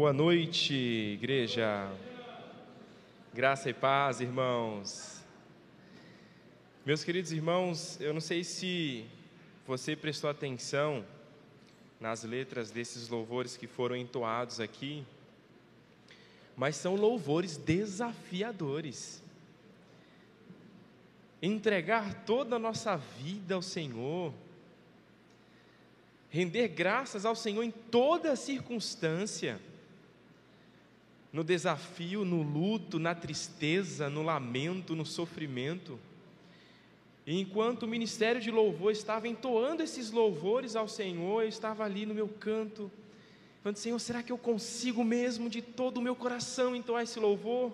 Boa noite, igreja. Graça e paz, irmãos. Meus queridos irmãos, eu não sei se você prestou atenção nas letras desses louvores que foram entoados aqui, mas são louvores desafiadores. Entregar toda a nossa vida ao Senhor, render graças ao Senhor em toda circunstância, no desafio, no luto, na tristeza, no lamento, no sofrimento. E enquanto o ministério de louvor estava entoando esses louvores ao Senhor, eu estava ali no meu canto, falando: Senhor, será que eu consigo mesmo de todo o meu coração entoar esse louvor?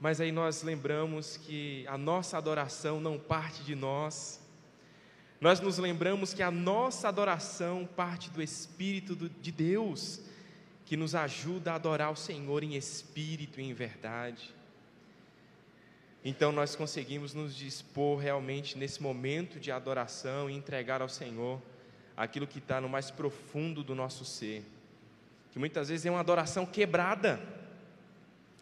Mas aí nós lembramos que a nossa adoração não parte de nós, nós nos lembramos que a nossa adoração parte do Espírito de Deus, que nos ajuda a adorar o Senhor em espírito e em verdade. Então nós conseguimos nos dispor realmente nesse momento de adoração e entregar ao Senhor aquilo que está no mais profundo do nosso ser, que muitas vezes é uma adoração quebrada,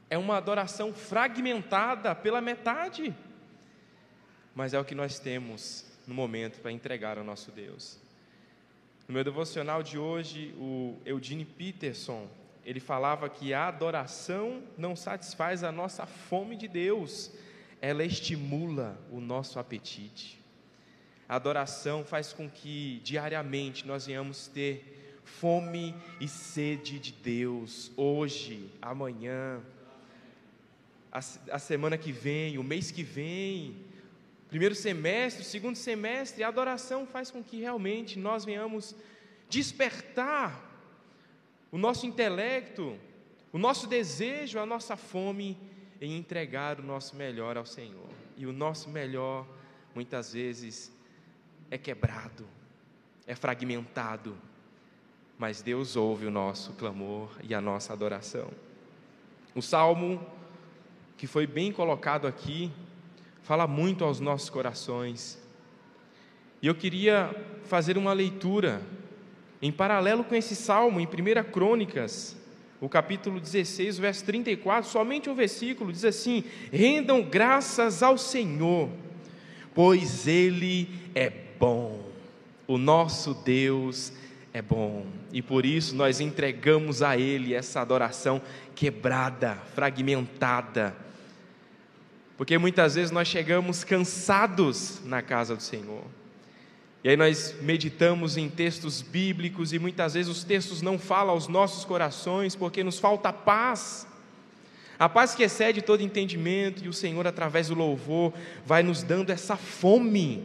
é uma adoração fragmentada pela metade, mas é o que nós temos no momento para entregar ao nosso Deus. No meu devocional de hoje, o Eugene Peterson, ele falava que a adoração não satisfaz a nossa fome de Deus, ela estimula o nosso apetite. A adoração faz com que diariamente nós venhamos ter fome e sede de Deus, hoje, amanhã, a, a semana que vem, o mês que vem, primeiro semestre, segundo semestre, a adoração faz com que realmente nós venhamos despertar o nosso intelecto, o nosso desejo, a nossa fome em entregar o nosso melhor ao Senhor. E o nosso melhor, muitas vezes, é quebrado, é fragmentado, mas Deus ouve o nosso clamor e a nossa adoração. O salmo que foi bem colocado aqui, fala muito aos nossos corações. E eu queria fazer uma leitura em paralelo com esse salmo, em 1 Crônicas, o capítulo 16, verso 34, somente um versículo, diz assim: Rendam graças ao Senhor, pois Ele é bom, o nosso Deus é bom, e por isso nós entregamos a Ele essa adoração quebrada, fragmentada, porque muitas vezes nós chegamos cansados na casa do Senhor. E aí nós meditamos em textos bíblicos e muitas vezes os textos não falam aos nossos corações porque nos falta paz. A paz que excede todo entendimento e o Senhor através do louvor vai nos dando essa fome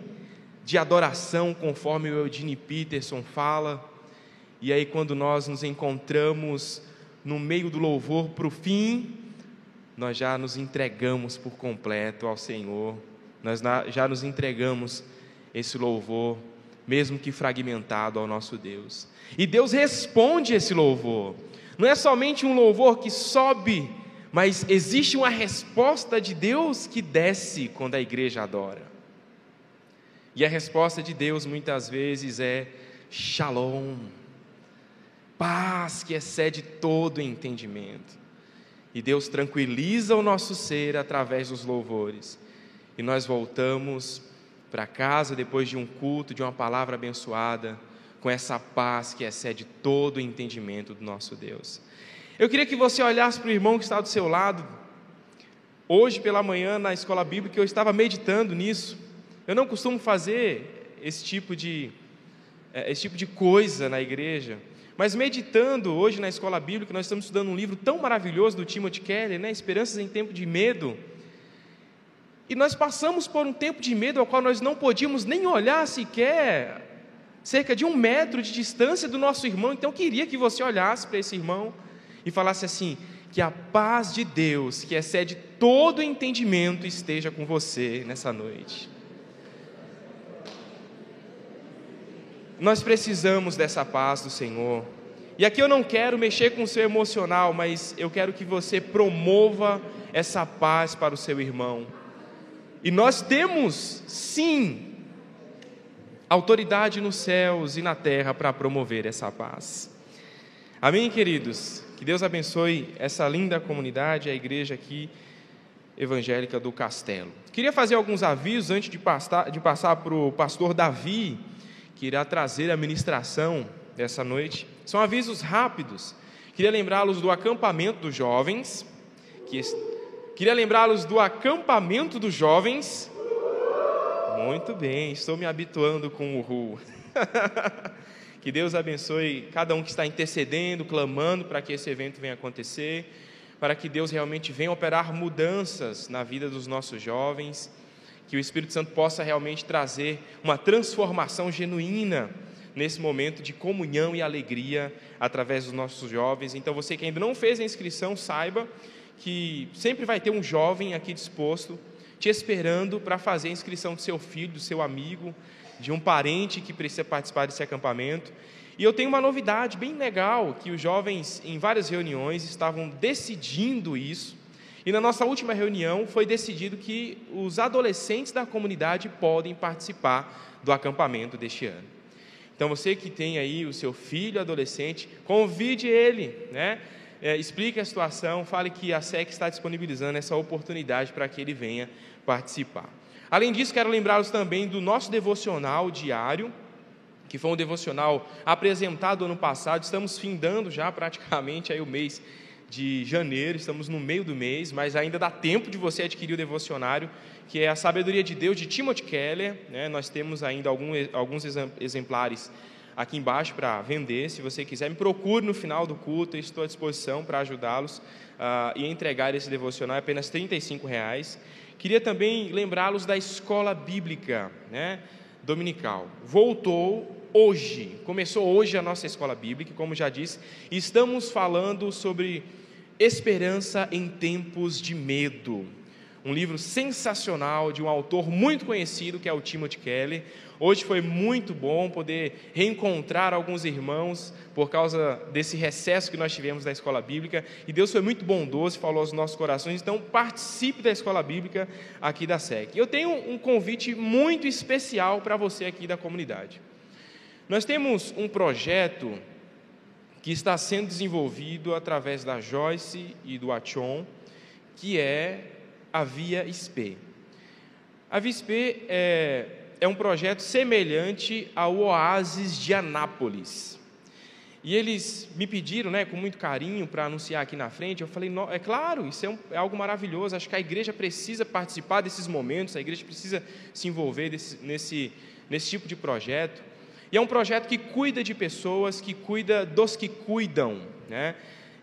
de adoração, conforme o Eugene Peterson fala. E aí quando nós nos encontramos no meio do louvor para o fim, nós já nos entregamos por completo ao Senhor, nós já nos entregamos esse louvor, mesmo que fragmentado ao nosso Deus. E Deus responde esse louvor. Não é somente um louvor que sobe, mas existe uma resposta de Deus que desce quando a igreja adora. E a resposta de Deus muitas vezes é shalom, paz que excede todo entendimento. E Deus tranquiliza o nosso ser através dos louvores. E nós voltamos para casa depois de um culto, de uma palavra abençoada, com essa paz que excede todo o entendimento do nosso Deus. Eu queria que você olhasse para o irmão que está do seu lado. Hoje pela manhã na escola bíblica eu estava meditando nisso. Eu não costumo fazer esse tipo de eh, esse tipo de coisa na igreja, mas meditando hoje na escola bíblica, nós estamos estudando um livro tão maravilhoso do Timothy Keller, né? Esperanças em Tempo de Medo. E nós passamos por um tempo de medo ao qual nós não podíamos nem olhar sequer cerca de um metro de distância do nosso irmão. Então queria que você olhasse para esse irmão e falasse assim: que a paz de Deus, que excede todo entendimento, esteja com você nessa noite. Nós precisamos dessa paz do Senhor. E aqui eu não quero mexer com o seu emocional, mas eu quero que você promova essa paz para o seu irmão. E nós temos, sim, autoridade nos céus e na terra para promover essa paz. Amém, queridos? Que Deus abençoe essa linda comunidade, a igreja aqui evangélica do Castelo. Queria fazer alguns avisos antes de passar, de passar para o pastor Davi, que irá trazer a ministração dessa noite. São avisos rápidos. Queria lembrá-los do acampamento dos jovens. Que... Queria lembrá-los do acampamento dos jovens. Muito bem, estou me habituando com o RU. que Deus abençoe cada um que está intercedendo, clamando para que esse evento venha acontecer para que Deus realmente venha operar mudanças na vida dos nossos jovens, que o Espírito Santo possa realmente trazer uma transformação genuína nesse momento de comunhão e alegria através dos nossos jovens. Então, você que ainda não fez a inscrição, saiba que sempre vai ter um jovem aqui disposto, te esperando para fazer a inscrição do seu filho, do seu amigo, de um parente que precisa participar desse acampamento. E eu tenho uma novidade bem legal, que os jovens, em várias reuniões, estavam decidindo isso. E na nossa última reunião foi decidido que os adolescentes da comunidade podem participar do acampamento deste ano. Então você que tem aí o seu filho adolescente, convide ele, né? É, explique a situação, fale que a SEC está disponibilizando essa oportunidade para que ele venha participar. Além disso, quero lembrá-los também do nosso devocional diário, que foi um devocional apresentado ano passado. Estamos findando já praticamente aí o mês de janeiro, estamos no meio do mês, mas ainda dá tempo de você adquirir o devocionário, que é a Sabedoria de Deus de Timothy Keller. Né? Nós temos ainda algum, alguns exemplares aqui embaixo para vender. Se você quiser, me procure no final do culto, estou à disposição para ajudá-los uh, e entregar esse devocional, é apenas R$ reais. Queria também lembrá-los da escola bíblica né, dominical. Voltou hoje, começou hoje a nossa escola bíblica, como já disse, estamos falando sobre esperança em tempos de medo. Um livro sensacional de um autor muito conhecido que é o Timothy Keller. Hoje foi muito bom poder reencontrar alguns irmãos por causa desse recesso que nós tivemos da escola bíblica. E Deus foi muito bondoso, falou aos nossos corações. Então, participe da escola bíblica aqui da SEC. Eu tenho um convite muito especial para você aqui da comunidade. Nós temos um projeto que está sendo desenvolvido através da Joyce e do Achon, que é a Via SP. A Via SP é, é um projeto semelhante ao Oásis de Anápolis. E eles me pediram, né, com muito carinho, para anunciar aqui na frente. Eu falei, é claro, isso é, um, é, algo maravilhoso. Acho que a igreja precisa participar desses momentos, a igreja precisa se envolver desse, nesse, nesse tipo de projeto. E é um projeto que cuida de pessoas, que cuida dos que cuidam, né?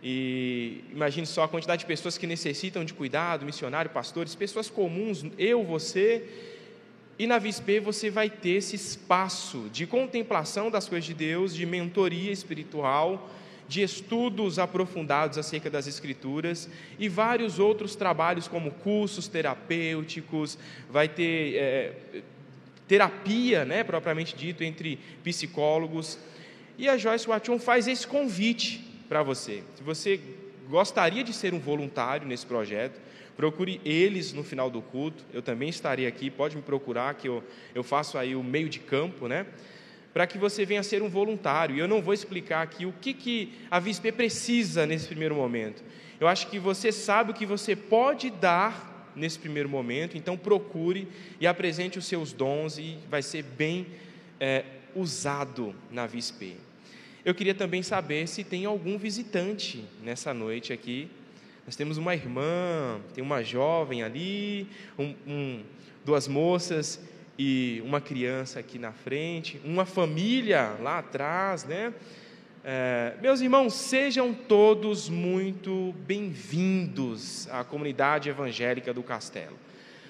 E imagine só a quantidade de pessoas que necessitam de cuidado, missionário, pastores, pessoas comuns, eu, você. E na VISP você vai ter esse espaço de contemplação das coisas de Deus, de mentoria espiritual, de estudos aprofundados acerca das Escrituras e vários outros trabalhos, como cursos terapêuticos, vai ter é, terapia, né, propriamente dito, entre psicólogos. E a Joyce Watson faz esse convite para você. Se você gostaria de ser um voluntário nesse projeto, procure eles no final do culto. Eu também estarei aqui, pode me procurar, que eu, eu faço aí o meio de campo, né? Para que você venha ser um voluntário. E eu não vou explicar aqui o que, que a VISP precisa nesse primeiro momento. Eu acho que você sabe o que você pode dar nesse primeiro momento, então procure e apresente os seus dons e vai ser bem é, usado na VISP. Eu queria também saber se tem algum visitante nessa noite aqui. Nós temos uma irmã, tem uma jovem ali, um, um, duas moças e uma criança aqui na frente, uma família lá atrás, né? É, meus irmãos, sejam todos muito bem-vindos à comunidade evangélica do Castelo.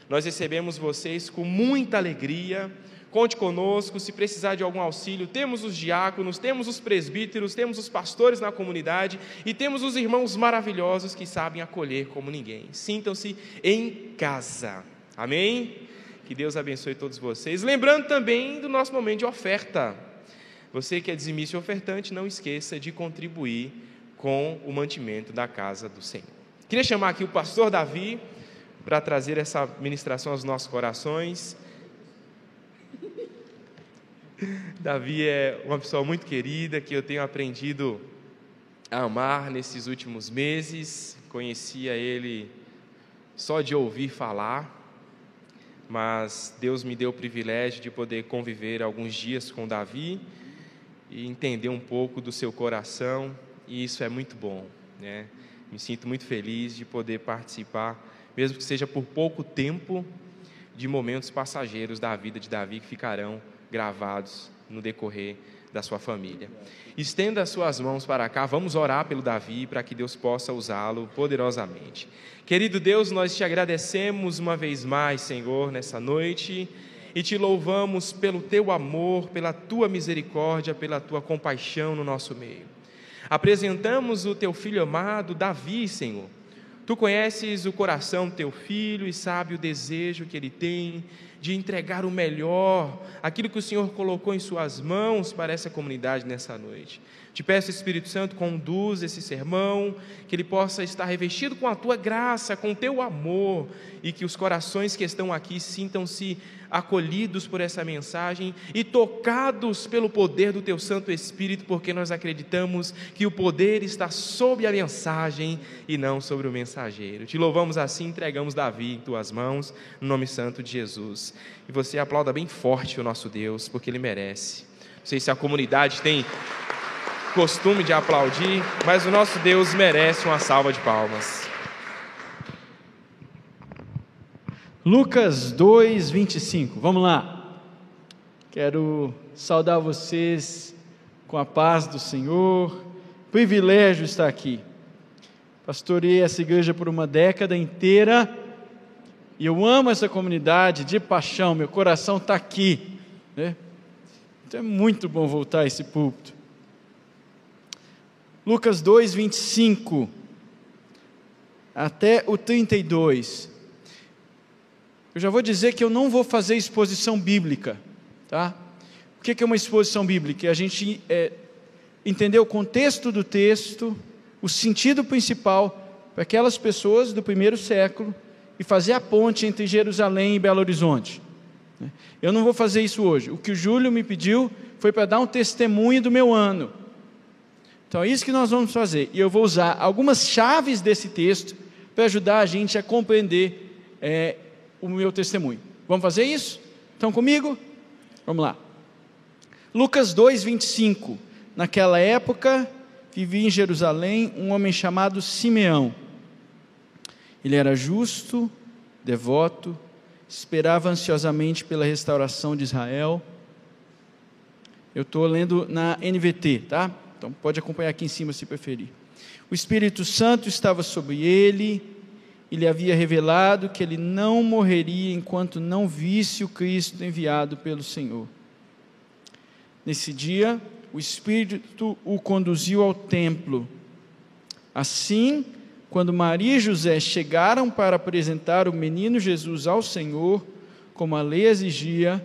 Nós recebemos vocês com muita alegria. Conte conosco, se precisar de algum auxílio, temos os diáconos, temos os presbíteros, temos os pastores na comunidade e temos os irmãos maravilhosos que sabem acolher como ninguém. Sintam-se em casa. Amém? Que Deus abençoe todos vocês. Lembrando também do nosso momento de oferta. Você que é dizimista e ofertante, não esqueça de contribuir com o mantimento da casa do Senhor. Queria chamar aqui o pastor Davi para trazer essa ministração aos nossos corações. Davi é uma pessoa muito querida que eu tenho aprendido a amar nesses últimos meses. Conhecia ele só de ouvir falar, mas Deus me deu o privilégio de poder conviver alguns dias com Davi e entender um pouco do seu coração, e isso é muito bom, né? Me sinto muito feliz de poder participar, mesmo que seja por pouco tempo, de momentos passageiros da vida de Davi que ficarão gravados no decorrer da sua família. Estenda as suas mãos para cá, vamos orar pelo Davi para que Deus possa usá-lo poderosamente. Querido Deus, nós te agradecemos uma vez mais, Senhor, nessa noite e te louvamos pelo teu amor, pela tua misericórdia, pela tua compaixão no nosso meio. Apresentamos o teu filho amado, Davi, Senhor. Tu conheces o coração do teu filho e sabe o desejo que ele tem de entregar o melhor, aquilo que o Senhor colocou em Suas mãos para essa comunidade nessa noite. Te peço, Espírito Santo, conduz esse sermão, que ele possa estar revestido com a tua graça, com o teu amor, e que os corações que estão aqui sintam-se acolhidos por essa mensagem e tocados pelo poder do Teu Santo Espírito, porque nós acreditamos que o poder está sobre a mensagem e não sobre o mensageiro. Te louvamos assim, entregamos Davi em Tuas mãos, no nome santo de Jesus. E você aplauda bem forte o nosso Deus, porque Ele merece. Não sei se a comunidade tem costume de aplaudir, mas o nosso Deus merece uma salva de palmas. Lucas 2, 25. Vamos lá. Quero saudar vocês com a paz do Senhor. Privilégio estar aqui. Pastorei essa igreja por uma década inteira e eu amo essa comunidade de paixão. Meu coração está aqui. Né? Então é muito bom voltar a esse púlpito. Lucas 2, 25 até o 32. Eu já vou dizer que eu não vou fazer exposição bíblica, tá? O que é uma exposição bíblica? É a gente é, entender o contexto do texto, o sentido principal para aquelas pessoas do primeiro século e fazer a ponte entre Jerusalém e Belo Horizonte. Eu não vou fazer isso hoje. O que o Júlio me pediu foi para dar um testemunho do meu ano. Então é isso que nós vamos fazer. E eu vou usar algumas chaves desse texto para ajudar a gente a compreender é, o meu testemunho. Vamos fazer isso? Estão comigo? Vamos lá. Lucas 2, 25. Naquela época, vivia em Jerusalém um homem chamado Simeão. Ele era justo, devoto, esperava ansiosamente pela restauração de Israel. Eu estou lendo na NVT, tá? Então pode acompanhar aqui em cima se preferir. O Espírito Santo estava sobre ele e lhe havia revelado que ele não morreria enquanto não visse o Cristo enviado pelo Senhor. Nesse dia, o Espírito o conduziu ao templo. Assim, quando Maria e José chegaram para apresentar o menino Jesus ao Senhor, como a lei exigia,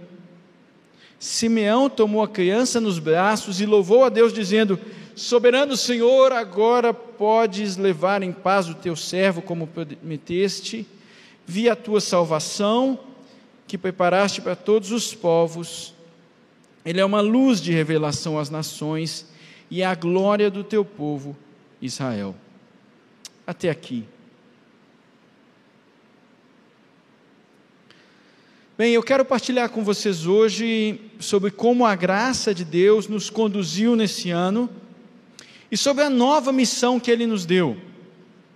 Simeão tomou a criança nos braços e louvou a Deus, dizendo: Soberano Senhor, agora podes levar em paz o teu servo, como prometeste. Vi a tua salvação, que preparaste para todos os povos. Ele é uma luz de revelação às nações e é a glória do teu povo, Israel. Até aqui. Bem, eu quero partilhar com vocês hoje sobre como a graça de Deus nos conduziu nesse ano e sobre a nova missão que ele nos deu,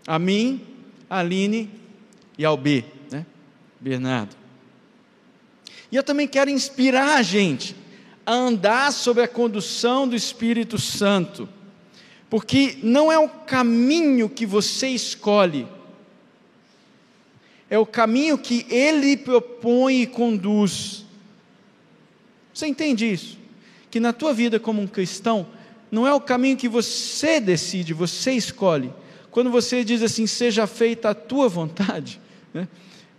a mim, a Aline e ao B, né? Bernardo. E eu também quero inspirar a gente a andar sob a condução do Espírito Santo, porque não é o caminho que você escolhe, é o caminho que ele propõe e conduz. Você entende isso? Que na tua vida como um cristão, não é o caminho que você decide, você escolhe. Quando você diz assim, seja feita a tua vontade, né?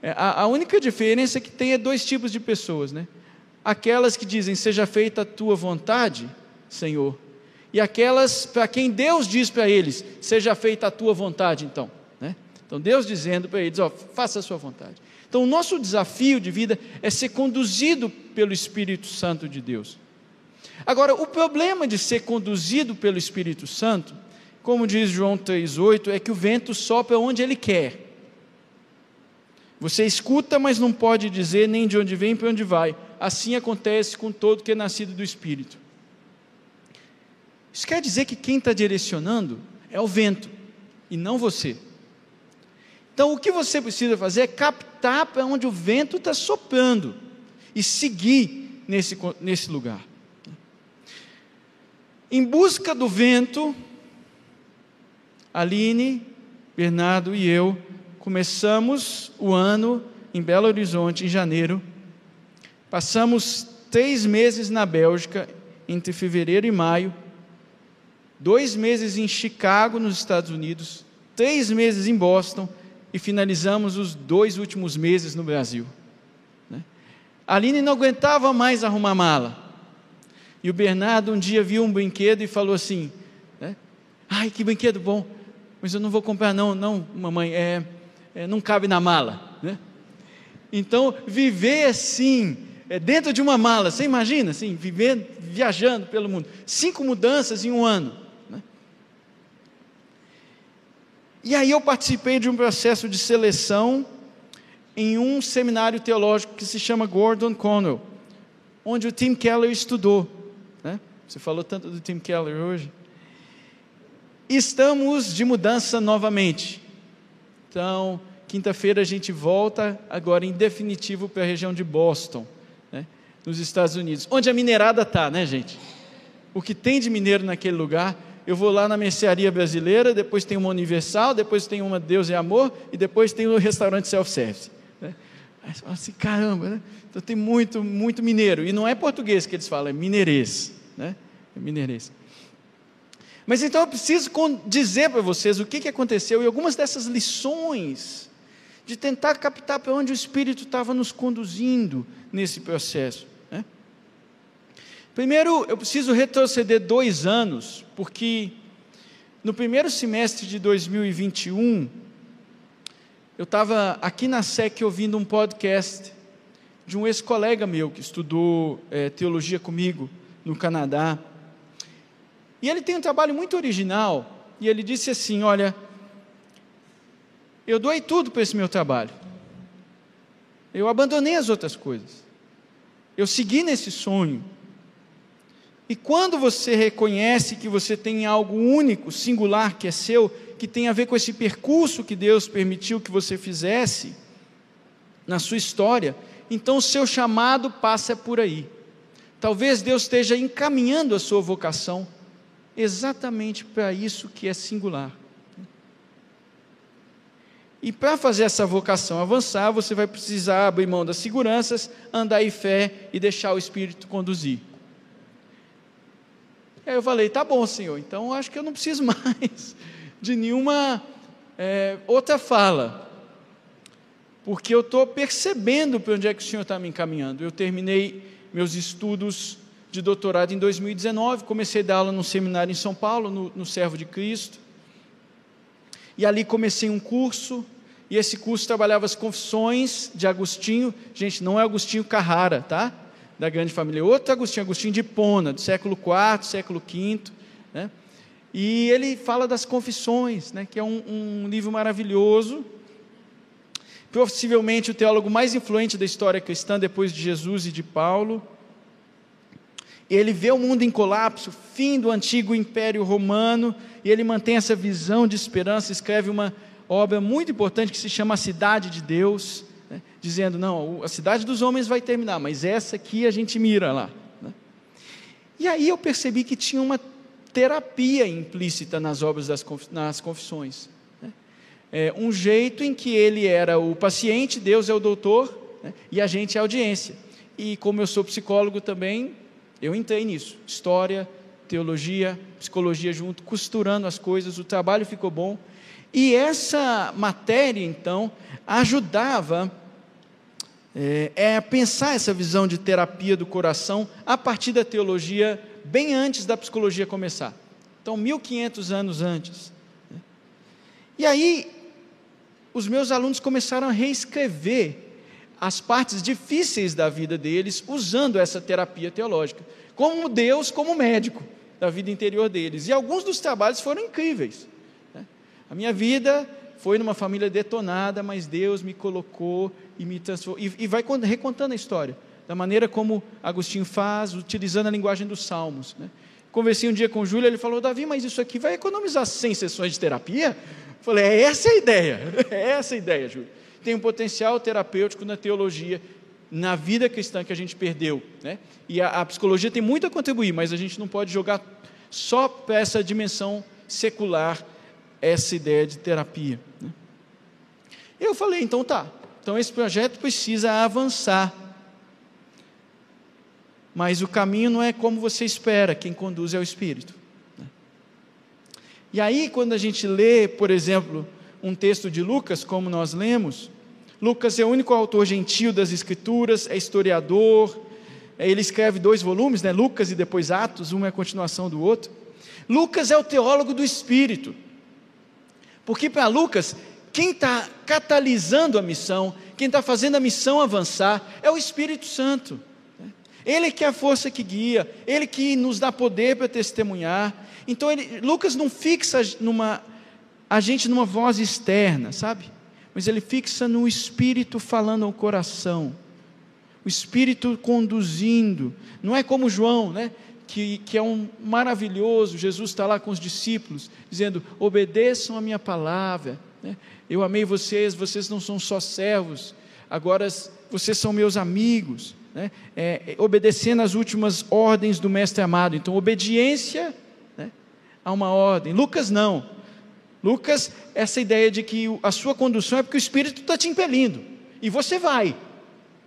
É, a, a, única diferença que tem é dois tipos de pessoas, né? Aquelas que dizem, seja feita a tua vontade, Senhor, e aquelas para quem Deus diz para eles, seja feita a tua vontade, então. Então Deus dizendo para eles, ó, faça a sua vontade. Então o nosso desafio de vida é ser conduzido pelo Espírito Santo de Deus. Agora, o problema de ser conduzido pelo Espírito Santo como diz João 3,8, é que o vento sopra onde ele quer. Você escuta, mas não pode dizer nem de onde vem para onde vai. Assim acontece com todo que é nascido do Espírito. Isso quer dizer que quem está direcionando é o vento e não você. Então o que você precisa fazer é captar para onde o vento está soprando e seguir nesse, nesse lugar. Em busca do vento, Aline, Bernardo e eu começamos o ano em Belo Horizonte, em janeiro. Passamos três meses na Bélgica, entre fevereiro e maio. Dois meses em Chicago, nos Estados Unidos. Três meses em Boston. E finalizamos os dois últimos meses no Brasil. Né? A Aline não aguentava mais arrumar mala. E o Bernardo um dia viu um brinquedo e falou assim: né? Ai, que brinquedo bom, mas eu não vou comprar, não, não, mamãe, é, é não cabe na mala. Né? Então, viver assim, é, dentro de uma mala, você imagina, assim, viver, viajando pelo mundo, cinco mudanças em um ano. Né? E aí eu participei de um processo de seleção em um seminário teológico que se chama Gordon Conwell, onde o Tim Keller estudou. Você falou tanto do Tim Keller hoje. Estamos de mudança novamente. Então, quinta-feira a gente volta agora em definitivo para a região de Boston, né, nos Estados Unidos, onde a minerada está, né, gente? O que tem de mineiro naquele lugar? Eu vou lá na mercearia brasileira, depois tem uma Universal, depois tem uma Deus é Amor e depois tem o restaurante self-service. Né? Aí você fala assim, caramba, né? Então tem muito, muito mineiro. E não é português que eles falam, é mineirês né? É mineirês. Mas então eu preciso dizer para vocês o que, que aconteceu e algumas dessas lições de tentar captar para onde o Espírito estava nos conduzindo nesse processo. Primeiro, eu preciso retroceder dois anos, porque no primeiro semestre de 2021, eu estava aqui na SEC ouvindo um podcast de um ex-colega meu que estudou é, teologia comigo no Canadá. E ele tem um trabalho muito original, e ele disse assim: Olha, eu doei tudo para esse meu trabalho, eu abandonei as outras coisas, eu segui nesse sonho. E quando você reconhece que você tem algo único, singular, que é seu, que tem a ver com esse percurso que Deus permitiu que você fizesse na sua história, então o seu chamado passa por aí. Talvez Deus esteja encaminhando a sua vocação exatamente para isso que é singular. E para fazer essa vocação avançar, você vai precisar abrir mão das seguranças, andar em fé e deixar o Espírito conduzir. Aí eu falei, tá bom, Senhor, então acho que eu não preciso mais de nenhuma é, outra fala, porque eu estou percebendo para onde é que o Senhor está me encaminhando. Eu terminei meus estudos de doutorado em 2019, comecei a dar aula num seminário em São Paulo, no, no Servo de Cristo. E ali comecei um curso, e esse curso trabalhava as confissões de Agostinho. Gente, não é Agostinho Carrara, tá? Da grande família. Outro Agostinho, Agostinho de Hipona, do século IV, século V. Né? E ele fala das confissões, né? que é um, um livro maravilhoso possivelmente o teólogo mais influente da história cristã depois de Jesus e de Paulo. Ele vê o mundo em colapso, fim do antigo império romano, e ele mantém essa visão de esperança, escreve uma obra muito importante que se chama A Cidade de Deus, né, dizendo: não, a cidade dos homens vai terminar, mas essa aqui a gente mira lá. Né. E aí eu percebi que tinha uma terapia implícita nas obras das nas confissões é, um jeito em que ele era o paciente, Deus é o doutor né, e a gente é a audiência. E como eu sou psicólogo também, eu entrei nisso. História, teologia, psicologia junto, costurando as coisas, o trabalho ficou bom. E essa matéria, então, ajudava é, é, pensar essa visão de terapia do coração a partir da teologia, bem antes da psicologia começar. Então, 1500 anos antes. Né. E aí, os meus alunos começaram a reescrever as partes difíceis da vida deles usando essa terapia teológica, como Deus como médico. da vida interior deles. E alguns dos trabalhos foram incríveis. Né? A minha vida foi numa família detonada, mas Deus me colocou e me transformou. E, e vai recontando a história, da maneira como Agostinho faz, utilizando a linguagem dos salmos. Né? Conversei um dia com o Júlio, ele falou: Davi, mas isso aqui vai economizar 100 sessões de terapia? Falei: é essa a ideia, é essa a ideia, Júlio. Tem um potencial terapêutico na teologia, na vida cristã que a gente perdeu. Né? E a, a psicologia tem muito a contribuir, mas a gente não pode jogar só para essa dimensão secular essa ideia de terapia. Né? Eu falei, então tá, então esse projeto precisa avançar. Mas o caminho não é como você espera, quem conduz é o Espírito. Né? E aí, quando a gente lê, por exemplo, um texto de Lucas, como nós lemos, Lucas é o único autor gentil das Escrituras, é historiador, é, ele escreve dois volumes, né? Lucas e depois Atos, um é a continuação do outro. Lucas é o teólogo do Espírito. Porque para Lucas, quem está catalisando a missão, quem está fazendo a missão avançar, é o Espírito Santo. Ele que é a força que guia, ele que nos dá poder para testemunhar. Então, ele, Lucas não fixa numa, a gente numa voz externa, sabe? Mas ele fixa no Espírito falando ao coração, o Espírito conduzindo. Não é como João, né? Que, que é um maravilhoso, Jesus está lá com os discípulos, dizendo: obedeçam a minha palavra. Né? Eu amei vocês, vocês não são só servos, agora vocês são meus amigos. Né? É, é, obedecendo às últimas ordens do Mestre amado. Então, obediência né, a uma ordem. Lucas não. Lucas, essa ideia de que a sua condução é porque o Espírito está te impelindo, e você vai,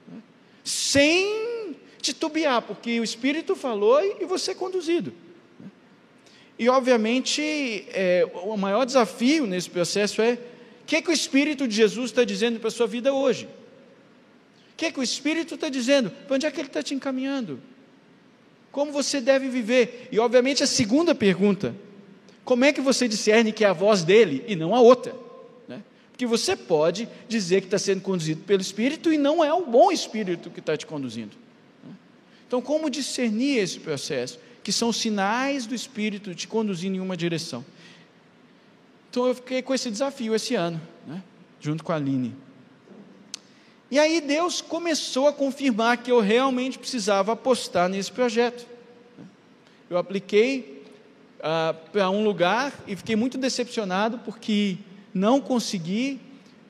né? sem titubear, porque o Espírito falou e você é conduzido. E, obviamente, é, o maior desafio nesse processo é o que, é que o Espírito de Jesus está dizendo para a sua vida hoje? O que, é que o Espírito está dizendo? Para onde é que ele está te encaminhando? Como você deve viver? E, obviamente, a segunda pergunta: como é que você discerne que é a voz dele e não a outra? Né? Porque você pode dizer que está sendo conduzido pelo Espírito e não é o bom Espírito que está te conduzindo. Então, como discernir esse processo? Que são sinais do Espírito te conduzindo em uma direção. Então, eu fiquei com esse desafio esse ano, né? junto com a Aline. E aí, Deus começou a confirmar que eu realmente precisava apostar nesse projeto. Eu apliquei ah, para um lugar e fiquei muito decepcionado porque não consegui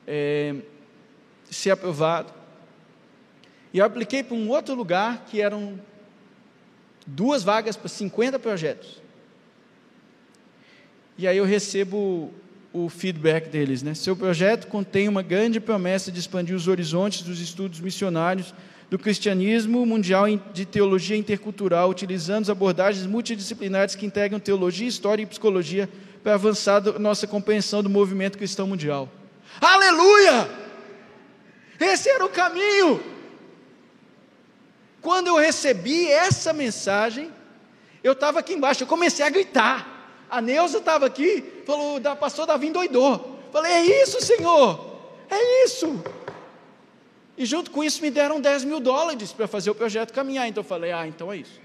é, ser aprovado. E eu apliquei para um outro lugar que eram duas vagas para 50 projetos. E aí eu recebo o feedback deles, né? Seu projeto contém uma grande promessa de expandir os horizontes dos estudos missionários do cristianismo mundial de teologia intercultural, utilizando abordagens multidisciplinares que integram teologia, história e psicologia para avançar nossa compreensão do movimento cristão mundial. Aleluia! Esse era o caminho. Quando eu recebi essa mensagem, eu estava aqui embaixo, eu comecei a gritar. A Neuza estava aqui, falou, pastor Davi doidou. Falei, é isso, Senhor, é isso. E junto com isso me deram 10 mil dólares para fazer o projeto caminhar. Então eu falei, ah, então é isso.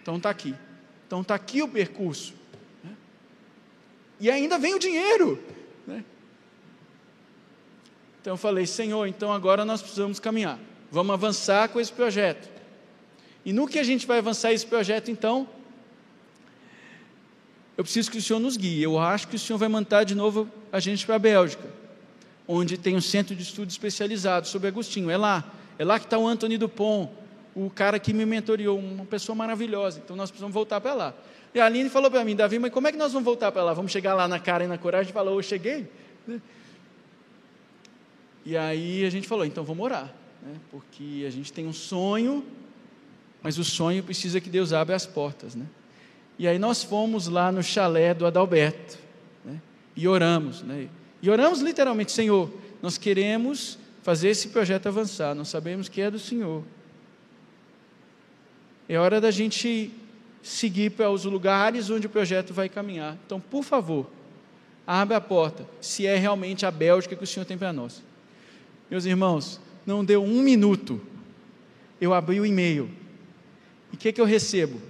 Então está aqui. Então está aqui o percurso. Né? E ainda vem o dinheiro. Né? Então eu falei, Senhor, então agora nós precisamos caminhar. Vamos avançar com esse projeto. E no que a gente vai avançar esse projeto, então, eu preciso que o Senhor nos guie. Eu acho que o Senhor vai mandar de novo a gente para a Bélgica, onde tem um centro de estudo especializado sobre Agostinho. É lá. É lá que está o Antônio Dupont, o cara que me mentoriou, uma pessoa maravilhosa. Então nós precisamos voltar para lá. E a Aline falou para mim, Davi, mas como é que nós vamos voltar para lá? Vamos chegar lá na cara e na coragem e falar, eu cheguei? E aí a gente falou, então vamos orar né? porque a gente tem um sonho, mas o sonho precisa que Deus abra as portas. Né? E aí nós fomos lá no chalé do Adalberto né? e oramos. Né? E oramos literalmente, Senhor, nós queremos fazer esse projeto avançar, nós sabemos que é do Senhor. É hora da gente seguir para os lugares onde o projeto vai caminhar. Então, por favor, abra a porta, se é realmente a Bélgica que o Senhor tem para nós. Meus irmãos, não deu um minuto, eu abri o e-mail. E o que, que eu recebo?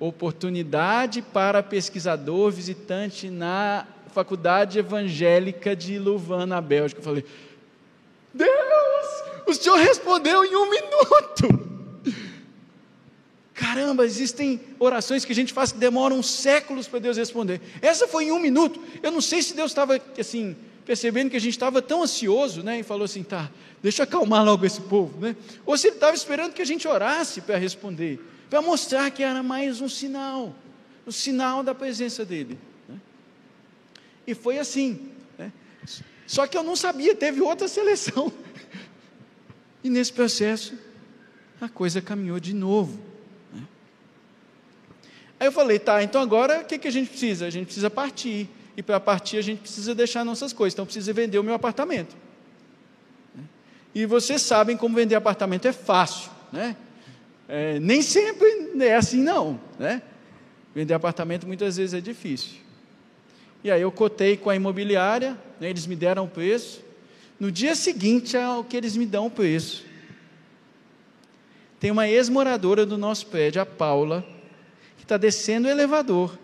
oportunidade para pesquisador visitante na Faculdade Evangélica de Louvain, na Bélgica. Eu falei, Deus, o senhor respondeu em um minuto. Caramba, existem orações que a gente faz que demoram séculos para Deus responder. Essa foi em um minuto. Eu não sei se Deus estava assim percebendo que a gente estava tão ansioso, né? E falou assim, tá, deixa eu acalmar logo esse povo, né? Ou se ele estava esperando que a gente orasse para responder, para mostrar que era mais um sinal, um sinal da presença dele. Né? E foi assim. Né? Só que eu não sabia, teve outra seleção. E nesse processo, a coisa caminhou de novo. Aí eu falei, tá, então agora o que, que a gente precisa? A gente precisa partir. E para partir a gente precisa deixar nossas coisas. Então precisa vender o meu apartamento. E vocês sabem como vender apartamento é fácil, né? É, nem sempre é assim não, né? Vender apartamento muitas vezes é difícil. E aí eu cotei com a imobiliária, né, eles me deram o preço. No dia seguinte ao que eles me dão o preço, tem uma ex-moradora do nosso prédio, a Paula, está descendo o elevador.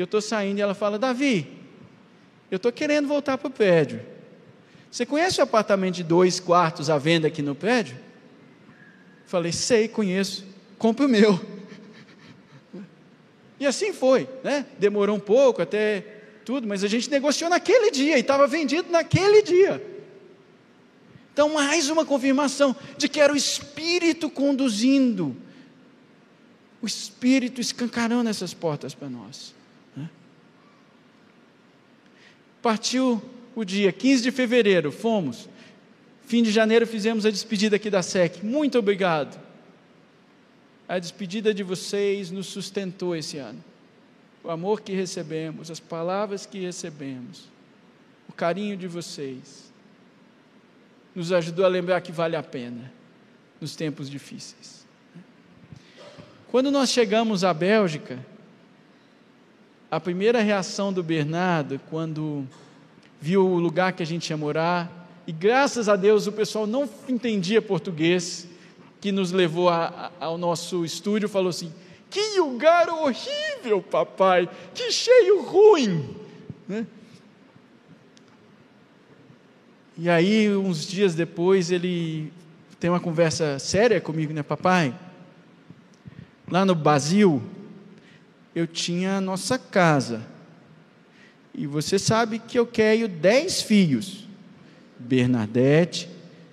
E eu estou saindo e ela fala: Davi, eu estou querendo voltar para o prédio. Você conhece o apartamento de dois quartos à venda aqui no prédio? Falei: Sei, conheço. Compre o meu. E assim foi, né? Demorou um pouco até tudo, mas a gente negociou naquele dia e estava vendido naquele dia. Então, mais uma confirmação de que era o Espírito conduzindo o Espírito escancarando essas portas para nós. Né? Partiu o dia 15 de fevereiro, fomos. Fim de janeiro fizemos a despedida aqui da SEC. Muito obrigado. A despedida de vocês nos sustentou esse ano. O amor que recebemos, as palavras que recebemos, o carinho de vocês, nos ajudou a lembrar que vale a pena nos tempos difíceis. Quando nós chegamos à Bélgica, a primeira reação do Bernardo, quando viu o lugar que a gente ia morar, e graças a Deus o pessoal não entendia português, que nos levou a, a, ao nosso estúdio, falou assim: Que lugar horrível, papai, que cheio ruim. Né? E aí, uns dias depois, ele tem uma conversa séria comigo, né, papai? Lá no Brasil, eu tinha a nossa casa. E você sabe que eu quero dez filhos: Bernadette,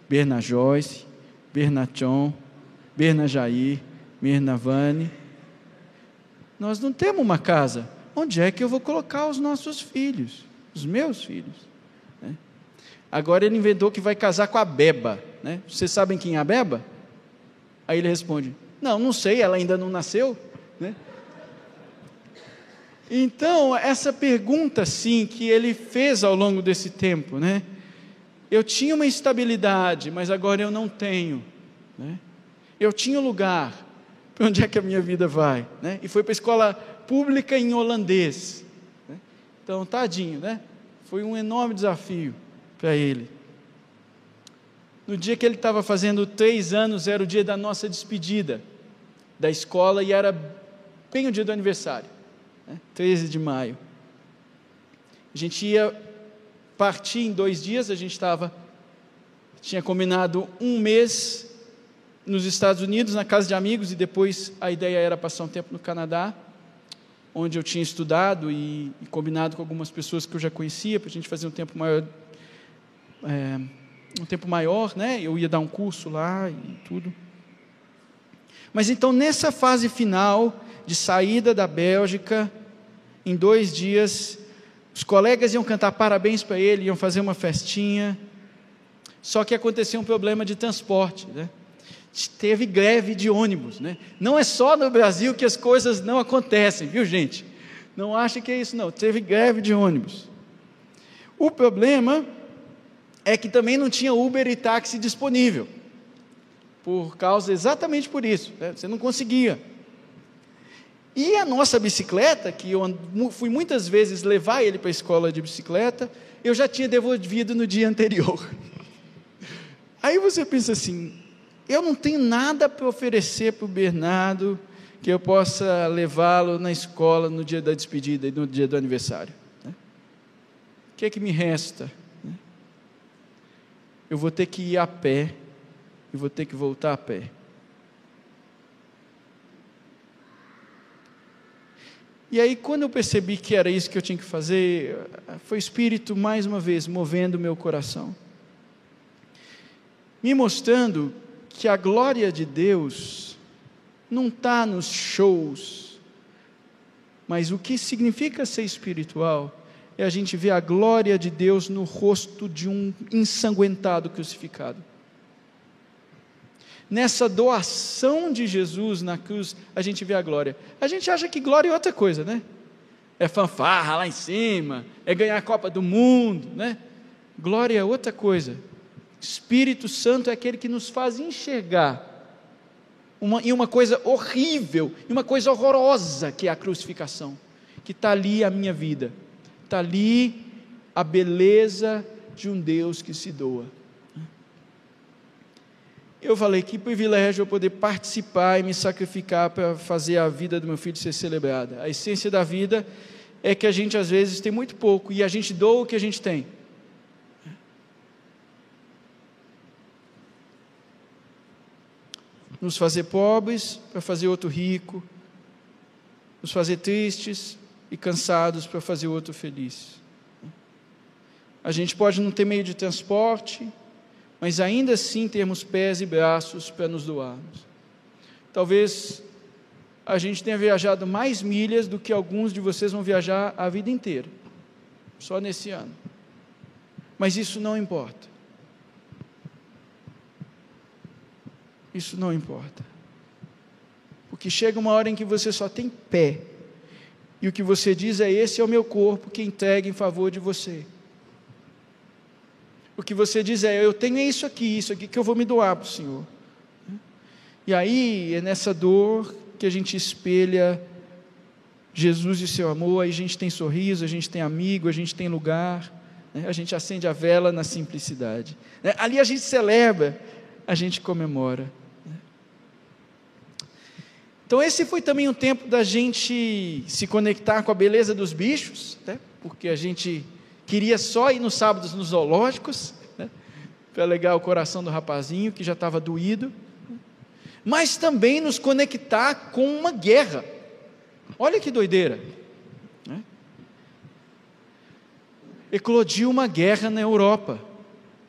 Bernajoyce, Bernachon, Bernajair, Bernavane. Nós não temos uma casa. Onde é que eu vou colocar os nossos filhos? Os meus filhos? Né? Agora ele inventou que vai casar com a Beba. Né? Vocês sabem quem é a Beba? Aí ele responde: não, não sei, ela ainda não nasceu, né? Então, essa pergunta, sim, que ele fez ao longo desse tempo, né? Eu tinha uma estabilidade, mas agora eu não tenho, né? Eu tinha lugar, para onde é que a minha vida vai, né? E foi para a escola pública em holandês, né? Então, tadinho, né? Foi um enorme desafio para ele. No dia que ele estava fazendo três anos, era o dia da nossa despedida da escola e era bem o dia do aniversário, né? 13 de maio. A gente ia partir em dois dias, a gente estava, tinha combinado um mês nos Estados Unidos, na casa de amigos, e depois a ideia era passar um tempo no Canadá, onde eu tinha estudado e, e combinado com algumas pessoas que eu já conhecia, para a gente fazer um tempo maior. É, um tempo maior, né? Eu ia dar um curso lá e tudo. Mas então, nessa fase final de saída da Bélgica, em dois dias, os colegas iam cantar parabéns para ele, iam fazer uma festinha. Só que aconteceu um problema de transporte, né? Teve greve de ônibus, né? Não é só no Brasil que as coisas não acontecem, viu, gente? Não acha que é isso, não. Teve greve de ônibus. O problema é que também não tinha Uber e táxi disponível. Por causa, exatamente por isso, né? você não conseguia. E a nossa bicicleta, que eu fui muitas vezes levar ele para a escola de bicicleta, eu já tinha devolvido no dia anterior. Aí você pensa assim: eu não tenho nada para oferecer para o Bernardo que eu possa levá-lo na escola no dia da despedida e no dia do aniversário. Né? O que é que me resta? Né? Eu vou ter que ir a pé e vou ter que voltar a pé. E aí, quando eu percebi que era isso que eu tinha que fazer, foi o Espírito, mais uma vez, movendo meu coração, me mostrando que a glória de Deus não está nos shows, mas o que significa ser espiritual é a gente ver a glória de Deus no rosto de um ensanguentado crucificado nessa doação de Jesus na cruz, a gente vê a glória. A gente acha que glória é outra coisa, né? É fanfarra lá em cima, é ganhar a Copa do Mundo, né? Glória é outra coisa. Espírito Santo é aquele que nos faz enxergar uma, em uma coisa horrível, em uma coisa horrorosa que é a crucificação, que está ali a minha vida, está ali a beleza de um Deus que se doa. Eu falei que privilégio eu poder participar e me sacrificar para fazer a vida do meu filho ser celebrada. A essência da vida é que a gente às vezes tem muito pouco e a gente doa o que a gente tem. Nos fazer pobres para fazer outro rico, nos fazer tristes e cansados para fazer outro feliz. A gente pode não ter meio de transporte, mas ainda assim termos pés e braços para nos doarmos. Talvez a gente tenha viajado mais milhas do que alguns de vocês vão viajar a vida inteira, só nesse ano. Mas isso não importa. Isso não importa. Porque chega uma hora em que você só tem pé, e o que você diz é: Esse é o meu corpo que entrega em favor de você o que você diz é: eu tenho isso aqui, isso aqui que eu vou me doar para o Senhor. E aí é nessa dor que a gente espelha Jesus e seu amor, aí a gente tem sorriso, a gente tem amigo, a gente tem lugar, né? a gente acende a vela na simplicidade. Né? Ali a gente celebra, a gente comemora. Né? Então, esse foi também um tempo da gente se conectar com a beleza dos bichos, né? porque a gente queria só ir nos sábados nos zoológicos, né, para alegar o coração do rapazinho que já estava doído, mas também nos conectar com uma guerra. Olha que doideira. Né? Eclodiu uma guerra na Europa,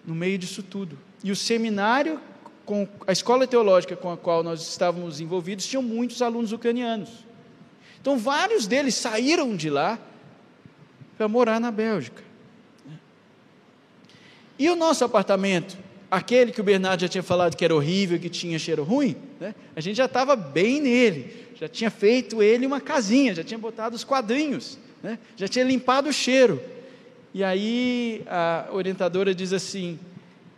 no meio disso tudo. E o seminário, com a escola teológica com a qual nós estávamos envolvidos, tinham muitos alunos ucranianos. Então, vários deles saíram de lá para morar na Bélgica. E o nosso apartamento, aquele que o Bernardo já tinha falado que era horrível, que tinha cheiro ruim, né? a gente já estava bem nele, já tinha feito ele uma casinha, já tinha botado os quadrinhos, né? já tinha limpado o cheiro. E aí a orientadora diz assim: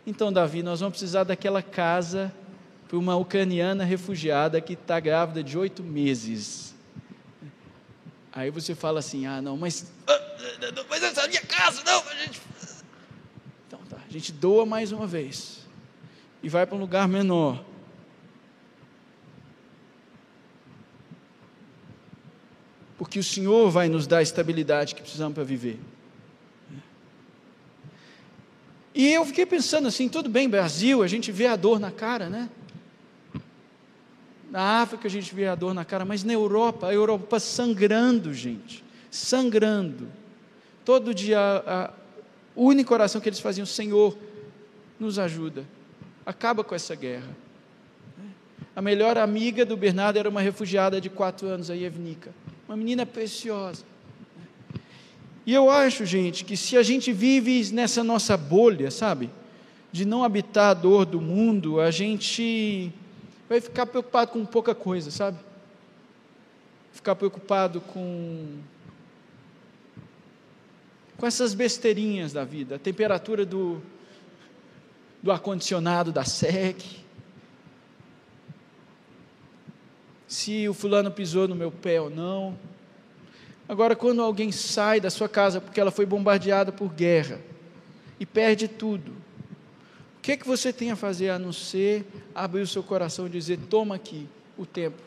então, Davi, nós vamos precisar daquela casa para uma ucraniana refugiada que está grávida de oito meses. Aí você fala assim: ah, não, mas, ah, mas essa é a minha casa, não, a gente a gente doa mais uma vez e vai para um lugar menor. Porque o Senhor vai nos dar a estabilidade que precisamos para viver. E eu fiquei pensando assim, tudo bem, Brasil, a gente vê a dor na cara, né? Na África a gente vê a dor na cara, mas na Europa, a Europa sangrando, gente, sangrando. Todo dia a, o único oração que eles faziam, Senhor, nos ajuda, acaba com essa guerra. A melhor amiga do Bernardo era uma refugiada de quatro anos, a Evnica, uma menina preciosa. E eu acho, gente, que se a gente vive nessa nossa bolha, sabe, de não habitar a dor do mundo, a gente vai ficar preocupado com pouca coisa, sabe? Ficar preocupado com com essas besteirinhas da vida, a temperatura do, do ar-condicionado da SEC, se o fulano pisou no meu pé ou não. Agora, quando alguém sai da sua casa porque ela foi bombardeada por guerra e perde tudo, o que, é que você tem a fazer a não ser abrir o seu coração e dizer: toma aqui o tempo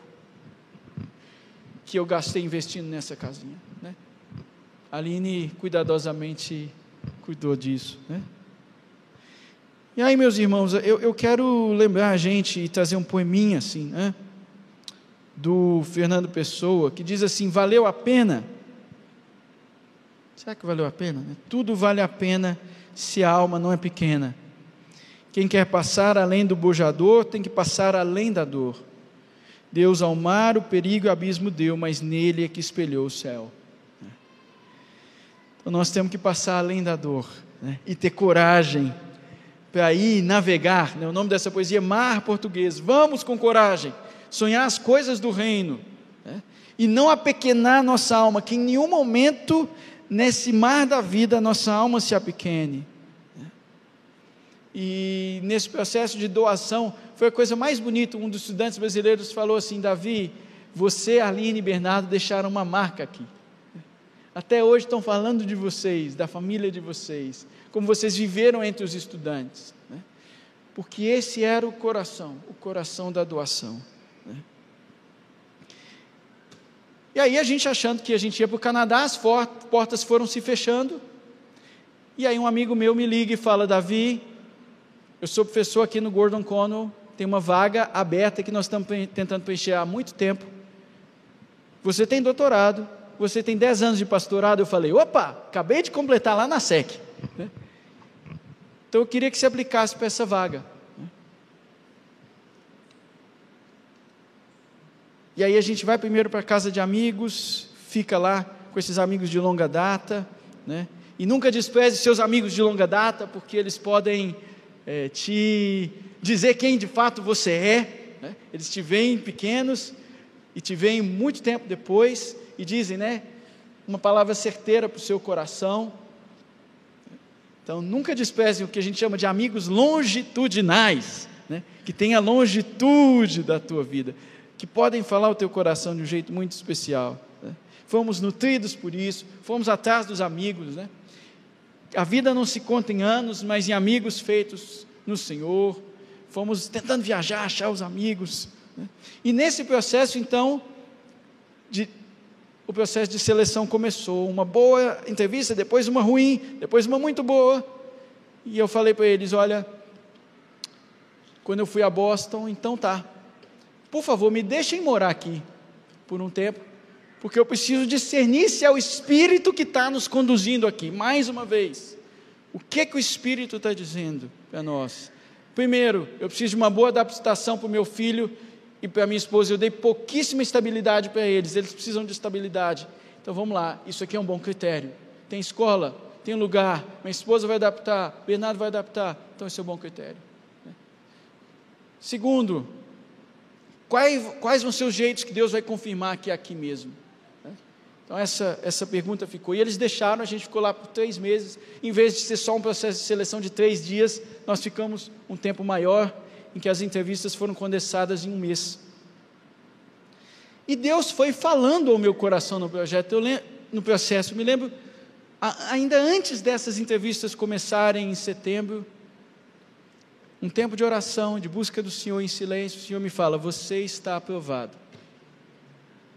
que eu gastei investindo nessa casinha. Né? Aline cuidadosamente cuidou disso. Né? E aí, meus irmãos, eu, eu quero lembrar a gente e trazer um poeminha assim, né? do Fernando Pessoa, que diz assim: valeu a pena. Será que valeu a pena? Tudo vale a pena se a alma não é pequena. Quem quer passar além do bojador tem que passar além da dor. Deus ao mar o perigo e o abismo deu, mas nele é que espelhou o céu. Nós temos que passar além da dor né? e ter coragem para ir navegar. Né? O nome dessa poesia é Mar Português. Vamos com coragem sonhar as coisas do reino né? e não apequenar nossa alma, que em nenhum momento nesse mar da vida nossa alma se apequene. Né? E nesse processo de doação, foi a coisa mais bonita. Um dos estudantes brasileiros falou assim: Davi, você, Arline e Bernardo deixaram uma marca aqui. Até hoje estão falando de vocês, da família de vocês, como vocês viveram entre os estudantes. Né? Porque esse era o coração, o coração da doação. Né? E aí a gente achando que a gente ia para o Canadá, as portas foram se fechando. E aí um amigo meu me liga e fala: Davi, eu sou professor aqui no Gordon Conwell, tem uma vaga aberta que nós estamos tentando preencher há muito tempo. Você tem doutorado, você tem 10 anos de pastorado. Eu falei: opa, acabei de completar lá na SEC. Né? Então eu queria que você aplicasse para essa vaga. E aí a gente vai primeiro para a casa de amigos, fica lá com esses amigos de longa data, né? E nunca despreze seus amigos de longa data, porque eles podem é, te dizer quem de fato você é. Né? Eles te veem pequenos e te veem muito tempo depois e dizem, né? Uma palavra certeira para o seu coração. Então, nunca desprezem o que a gente chama de amigos longitudinais, né? que tem a longitude da tua vida que podem falar o teu coração de um jeito muito especial. Né? Fomos nutridos por isso, fomos atrás dos amigos. Né? A vida não se conta em anos, mas em amigos feitos no Senhor. Fomos tentando viajar, achar os amigos. Né? E nesse processo, então, de, o processo de seleção começou. Uma boa entrevista, depois uma ruim, depois uma muito boa. E eu falei para eles: olha, quando eu fui a Boston, então tá, por favor, me deixem morar aqui por um tempo, porque eu preciso discernir se é o Espírito que está nos conduzindo aqui. Mais uma vez, o que, que o Espírito está dizendo para nós? Primeiro, eu preciso de uma boa adaptação para o meu filho e para minha esposa. Eu dei pouquíssima estabilidade para eles, eles precisam de estabilidade. Então vamos lá, isso aqui é um bom critério. Tem escola, tem lugar, minha esposa vai adaptar, Bernardo vai adaptar, então esse é um bom critério. Segundo, Quais, quais vão ser os jeitos que Deus vai confirmar que é aqui mesmo? Né? Então, essa, essa pergunta ficou. E eles deixaram, a gente ficou lá por três meses. Em vez de ser só um processo de seleção de três dias, nós ficamos um tempo maior, em que as entrevistas foram condensadas em um mês. E Deus foi falando ao meu coração no projeto, no processo. Me lembro, ainda antes dessas entrevistas começarem em setembro, um tempo de oração, de busca do Senhor em silêncio, o Senhor me fala: Você está aprovado.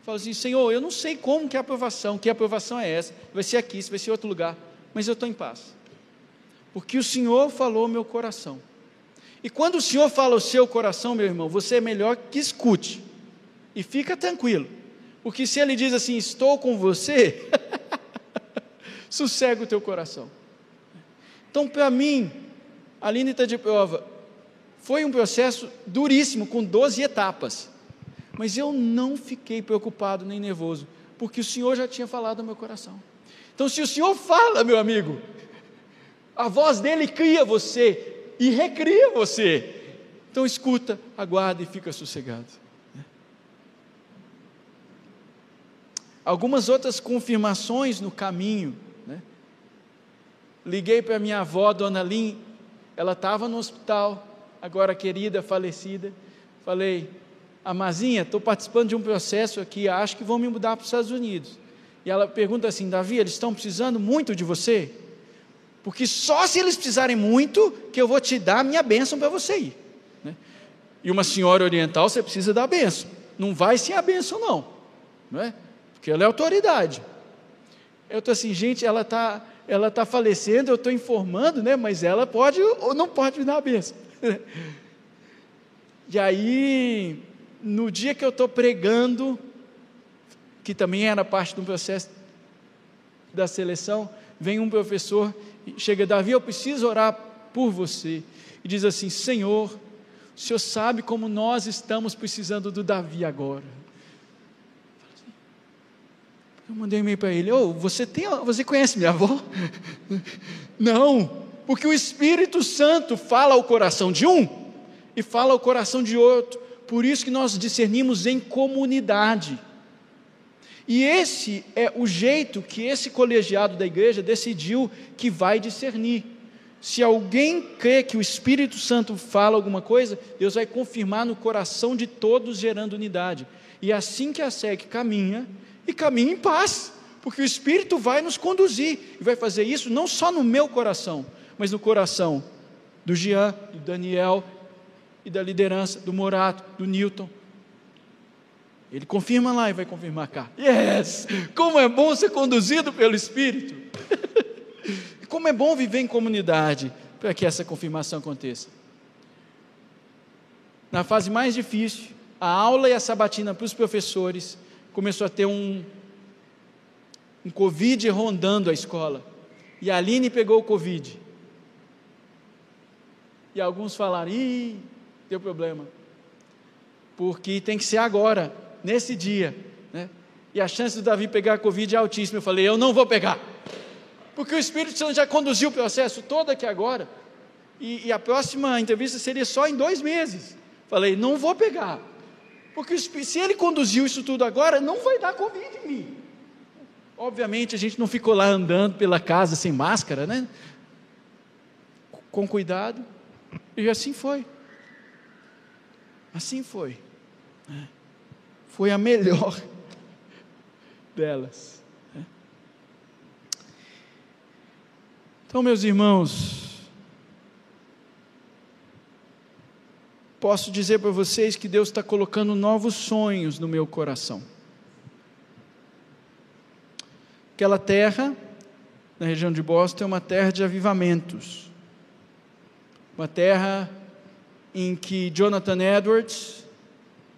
Falo assim: Senhor, eu não sei como que é a aprovação, que aprovação é essa, vai ser aqui, vai ser outro lugar, mas eu estou em paz, porque o Senhor falou meu coração. E quando o Senhor fala ao seu coração, meu irmão, você é melhor que escute e fica tranquilo, porque se Ele diz assim: Estou com você, sossega o teu coração. Então, para mim, a Aline está de prova. Foi um processo duríssimo, com 12 etapas. Mas eu não fiquei preocupado nem nervoso, porque o Senhor já tinha falado no meu coração. Então, se o Senhor fala, meu amigo, a voz dele cria você e recria você. Então, escuta, aguarda e fica sossegado. Algumas outras confirmações no caminho. Né? Liguei para minha avó, dona Lin, ela estava no hospital, agora querida, falecida. Falei, Amazinha, estou participando de um processo aqui, acho que vão me mudar para os Estados Unidos. E ela pergunta assim: Davi, eles estão precisando muito de você? Porque só se eles precisarem muito, que eu vou te dar a minha bênção para você ir. Né? E uma senhora oriental, você precisa dar a bênção. Não vai sem a bênção, não. não é? Porque ela é autoridade. Eu estou assim, gente, ela está ela tá falecendo, eu estou informando, né? Mas ela pode ou não pode me dar a benção. E aí, no dia que eu estou pregando, que também era parte do processo da seleção, vem um professor, chega, Davi, eu preciso orar por você. E diz assim: Senhor, o Senhor sabe como nós estamos precisando do Davi agora. Eu mandei um e-mail para ele: oh, você, tem, você conhece minha avó? Não, porque o Espírito Santo fala ao coração de um e fala ao coração de outro. Por isso que nós discernimos em comunidade. E esse é o jeito que esse colegiado da igreja decidiu que vai discernir. Se alguém crê que o Espírito Santo fala alguma coisa, Deus vai confirmar no coração de todos, gerando unidade. E assim que a SEC caminha, e caminha em paz, porque o Espírito vai nos conduzir, e vai fazer isso não só no meu coração, mas no coração do Jean, do Daniel e da liderança, do Morato, do Newton, ele confirma lá e vai confirmar cá. Yes! Como é bom ser conduzido pelo Espírito. Como é bom viver em comunidade para que essa confirmação aconteça. Na fase mais difícil, a aula e a sabatina para os professores começou a ter um, um Covid rondando a escola. E a Aline pegou o Covid. E alguns falaram: ih, deu problema. Porque tem que ser agora nesse dia. Né? E a chance do Davi pegar a Covid é altíssima. Eu falei, eu não vou pegar. Porque o Espírito Santo já conduziu o processo todo aqui agora. E, e a próxima entrevista seria só em dois meses. Falei, não vou pegar. Porque se ele conduziu isso tudo agora, não vai dar Covid em mim. Obviamente a gente não ficou lá andando pela casa sem máscara, né? Com cuidado. E assim foi. Assim foi. É foi a melhor delas. Né? Então, meus irmãos, posso dizer para vocês que Deus está colocando novos sonhos no meu coração. Aquela terra, na região de Boston, é uma terra de avivamentos. Uma terra em que Jonathan Edwards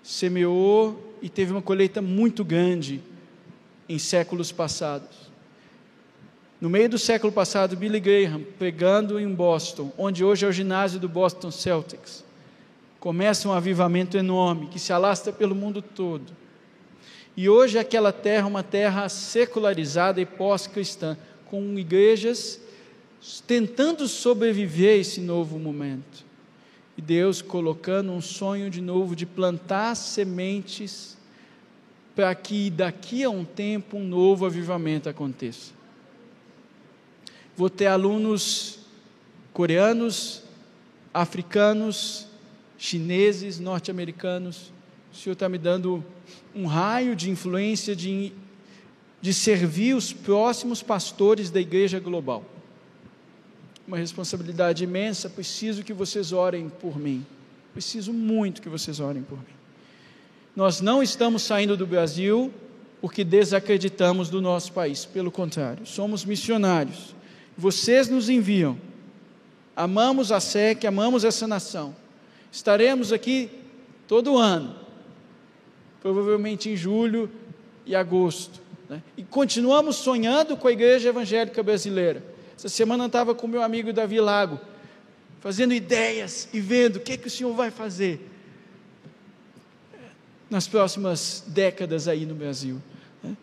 semeou e teve uma colheita muito grande em séculos passados. No meio do século passado, Billy Graham, pregando em Boston, onde hoje é o ginásio do Boston Celtics, começa um avivamento enorme que se alastra pelo mundo todo. E hoje aquela terra é uma terra secularizada e pós-cristã, com igrejas tentando sobreviver a esse novo momento. E Deus colocando um sonho de novo de plantar sementes para que daqui a um tempo um novo avivamento aconteça. Vou ter alunos coreanos, africanos, chineses, norte-americanos. O Senhor está me dando um raio de influência de, de servir os próximos pastores da igreja global uma responsabilidade imensa. Preciso que vocês orem por mim. Preciso muito que vocês orem por mim. Nós não estamos saindo do Brasil porque desacreditamos do nosso país. Pelo contrário, somos missionários. Vocês nos enviam. Amamos a SEC, amamos essa nação. Estaremos aqui todo ano, provavelmente em julho e agosto. Né? E continuamos sonhando com a igreja evangélica brasileira. Essa semana eu estava com meu amigo Davi Lago, fazendo ideias e vendo o que, que o Senhor vai fazer nas próximas décadas aí no Brasil. Né?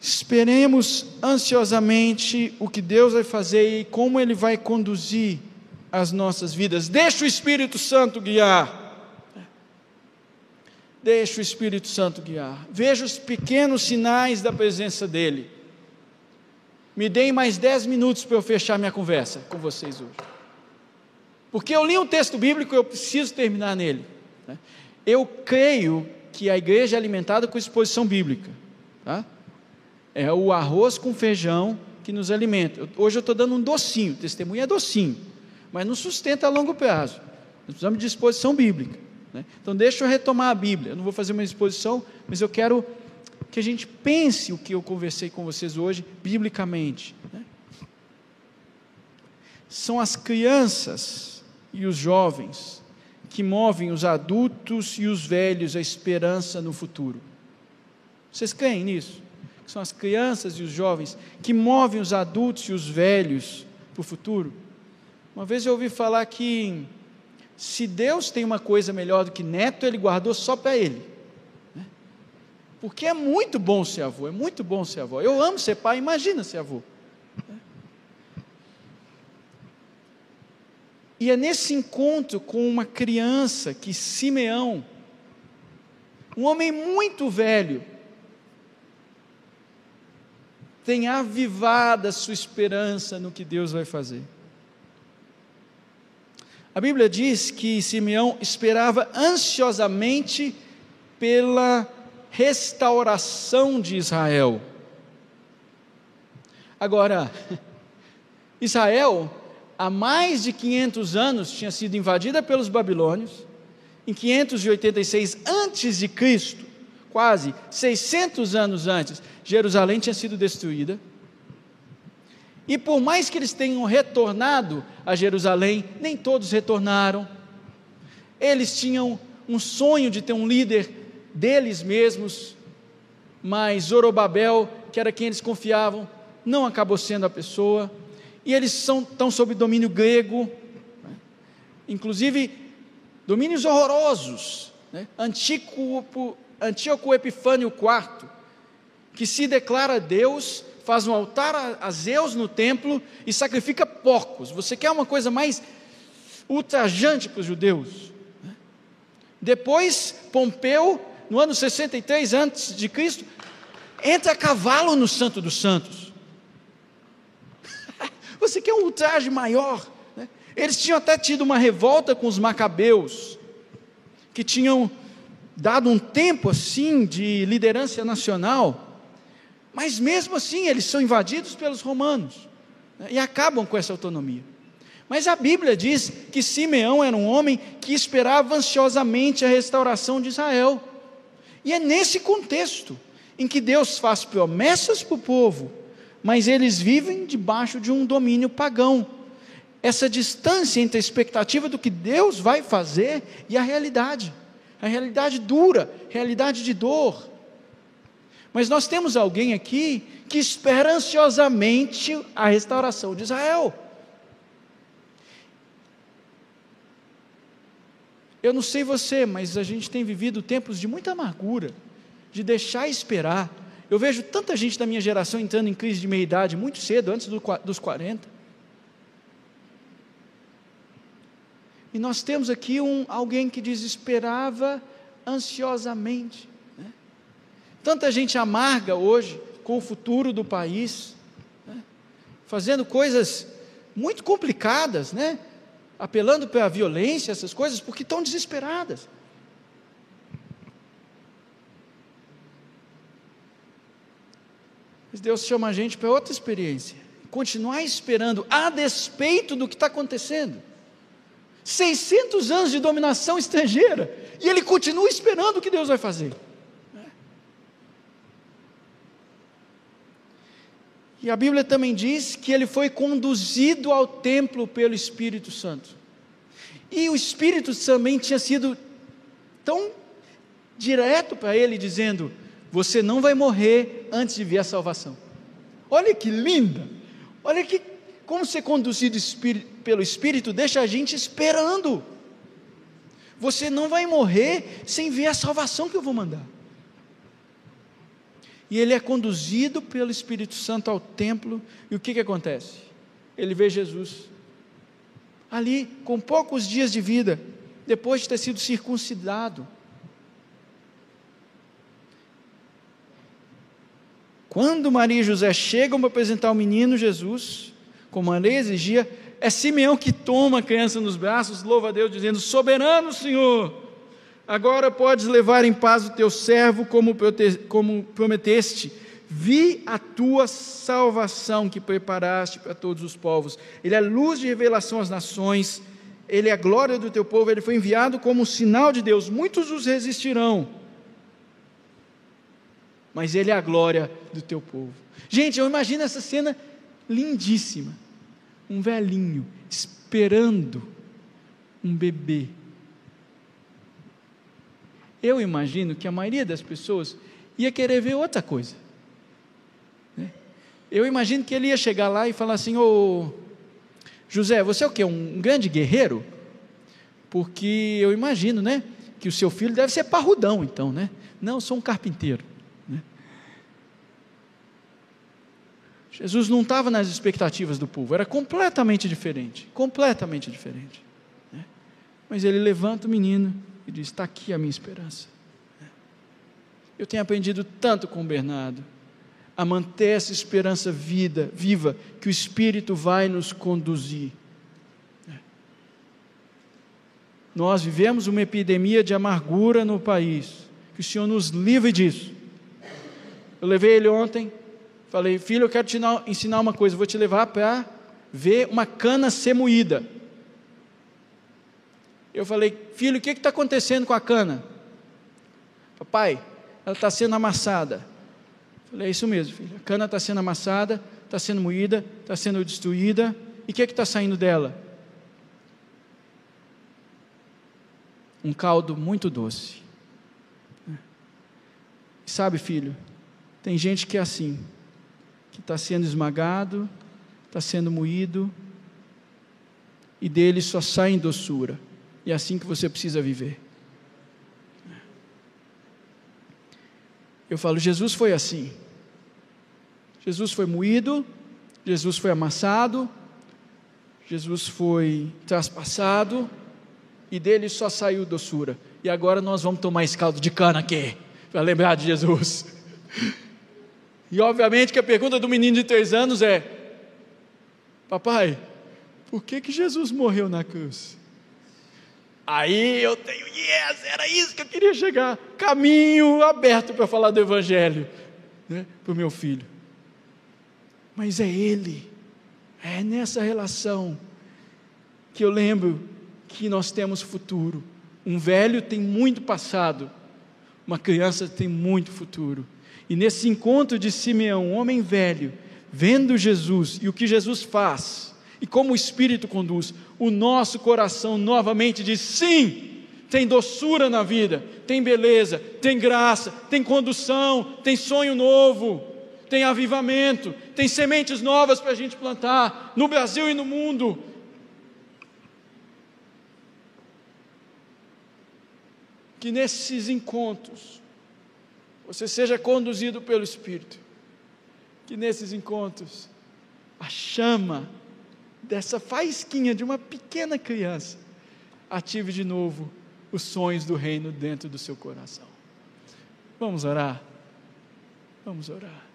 Esperemos ansiosamente o que Deus vai fazer e como Ele vai conduzir as nossas vidas. Deixa o Espírito Santo guiar. Deixa o Espírito Santo guiar. Veja os pequenos sinais da presença dEle. Me deem mais dez minutos para eu fechar minha conversa com vocês hoje. Porque eu li um texto bíblico e eu preciso terminar nele. Né? Eu creio que a igreja é alimentada com exposição bíblica. Tá? É o arroz com feijão que nos alimenta. Hoje eu estou dando um docinho, testemunho é docinho, mas não sustenta a longo prazo. Nós precisamos de exposição bíblica. Né? Então, deixa eu retomar a Bíblia. Eu não vou fazer uma exposição, mas eu quero que a gente pense o que eu conversei com vocês hoje, biblicamente. Né? São as crianças e os jovens que movem os adultos e os velhos a esperança no futuro. Vocês creem nisso? São as crianças e os jovens que movem os adultos e os velhos para o futuro. Uma vez eu ouvi falar que se Deus tem uma coisa melhor do que neto, ele guardou só para ele. Porque é muito bom ser avô, é muito bom ser avó. Eu amo ser pai, imagina ser avô. E é nesse encontro com uma criança que Simeão, um homem muito velho, tem avivado a sua esperança no que Deus vai fazer. A Bíblia diz que Simeão esperava ansiosamente pela restauração de Israel. Agora, Israel, há mais de 500 anos, tinha sido invadida pelos babilônios. Em 586 antes de Cristo, quase 600 anos antes, Jerusalém tinha sido destruída. E por mais que eles tenham retornado a Jerusalém, nem todos retornaram. Eles tinham um sonho de ter um líder deles mesmos, mas Zorobabel, que era quem eles confiavam, não acabou sendo a pessoa. E eles são, estão sob domínio grego, né? inclusive domínios horrorosos. Né? Antíoco, Antíoco Epifânio IV, que se declara Deus faz um altar a, Zeus no templo e sacrifica porcos. Você quer uma coisa mais ultrajante para os judeus? Depois, Pompeu, no ano 63 antes de Cristo, entra a cavalo no Santo dos Santos. Você quer um ultraje maior? Né? Eles tinham até tido uma revolta com os macabeus, que tinham dado um tempo assim de liderança nacional. Mas mesmo assim, eles são invadidos pelos romanos né, e acabam com essa autonomia. Mas a Bíblia diz que Simeão era um homem que esperava ansiosamente a restauração de Israel. E é nesse contexto em que Deus faz promessas para o povo, mas eles vivem debaixo de um domínio pagão. Essa distância entre a expectativa do que Deus vai fazer e a realidade. A realidade dura, realidade de dor, mas nós temos alguém aqui que espera ansiosamente a restauração de Israel. Eu não sei você, mas a gente tem vivido tempos de muita amargura, de deixar esperar. Eu vejo tanta gente da minha geração entrando em crise de meia-idade muito cedo, antes do, dos 40. E nós temos aqui um, alguém que desesperava ansiosamente. Tanta gente amarga hoje com o futuro do país, né? fazendo coisas muito complicadas, né? Apelando para a violência, essas coisas, porque estão desesperadas. Mas Deus chama a gente para outra experiência. Continuar esperando, a despeito do que está acontecendo. 600 anos de dominação estrangeira. E ele continua esperando o que Deus vai fazer. E a Bíblia também diz que ele foi conduzido ao templo pelo Espírito Santo. E o Espírito também tinha sido tão direto para ele, dizendo: Você não vai morrer antes de ver a salvação. Olha que linda! Olha que como ser conduzido pelo Espírito deixa a gente esperando. Você não vai morrer sem ver a salvação que eu vou mandar e ele é conduzido pelo Espírito Santo ao templo, e o que, que acontece? Ele vê Jesus ali, com poucos dias de vida, depois de ter sido circuncidado. Quando Maria e José chegam para apresentar o menino Jesus, como a lei exigia, é Simeão que toma a criança nos braços, louva a Deus, dizendo: Soberano Senhor, Agora podes levar em paz o teu servo, como, como prometeste. Vi a tua salvação que preparaste para todos os povos. Ele é luz de revelação às nações, ele é a glória do teu povo, ele foi enviado como sinal de Deus. Muitos os resistirão, mas ele é a glória do teu povo. Gente, eu imagino essa cena lindíssima. Um velhinho esperando um bebê. Eu imagino que a maioria das pessoas ia querer ver outra coisa. Né? Eu imagino que ele ia chegar lá e falar assim: Ô José, você é o quê? Um grande guerreiro? Porque eu imagino, né? Que o seu filho deve ser parrudão, então, né? Não, sou um carpinteiro. Né? Jesus não estava nas expectativas do povo, era completamente diferente completamente diferente. Né? Mas ele levanta o menino e diz: Está aqui a minha esperança. Eu tenho aprendido tanto com o Bernardo a manter essa esperança vida, viva, que o Espírito vai nos conduzir. Nós vivemos uma epidemia de amargura no país, que o Senhor nos livre disso. Eu levei ele ontem, falei, filho, eu quero te ensinar uma coisa, vou te levar para ver uma cana ser moída. Eu falei, filho, o que está acontecendo com a cana? Papai, ela está sendo amassada. Falei, é isso mesmo, filho. A cana está sendo amassada, está sendo moída, está sendo destruída. E o que está saindo dela? Um caldo muito doce. Sabe, filho, tem gente que é assim, que está sendo esmagado, está sendo moído, e dele só sai doçura. E é assim que você precisa viver. Eu falo, Jesus foi assim. Jesus foi moído, Jesus foi amassado, Jesus foi traspassado, e dele só saiu doçura. E agora nós vamos tomar esse caldo de cana aqui, para lembrar de Jesus. E obviamente que a pergunta do menino de três anos é: Papai, por que, que Jesus morreu na cruz? Aí eu tenho, yes, era isso que eu queria chegar. Caminho aberto para falar do Evangelho né, para o meu filho. Mas é Ele, é nessa relação que eu lembro que nós temos futuro. Um velho tem muito passado, uma criança tem muito futuro. E nesse encontro de Simeão, um homem velho, vendo Jesus e o que Jesus faz, e como o Espírito conduz, o nosso coração novamente diz: sim, tem doçura na vida, tem beleza, tem graça, tem condução, tem sonho novo, tem avivamento, tem sementes novas para a gente plantar no Brasil e no mundo. Que nesses encontros você seja conduzido pelo Espírito, que nesses encontros a chama dessa faísquinha de uma pequena criança, ative de novo os sonhos do reino dentro do seu coração. Vamos orar? Vamos orar.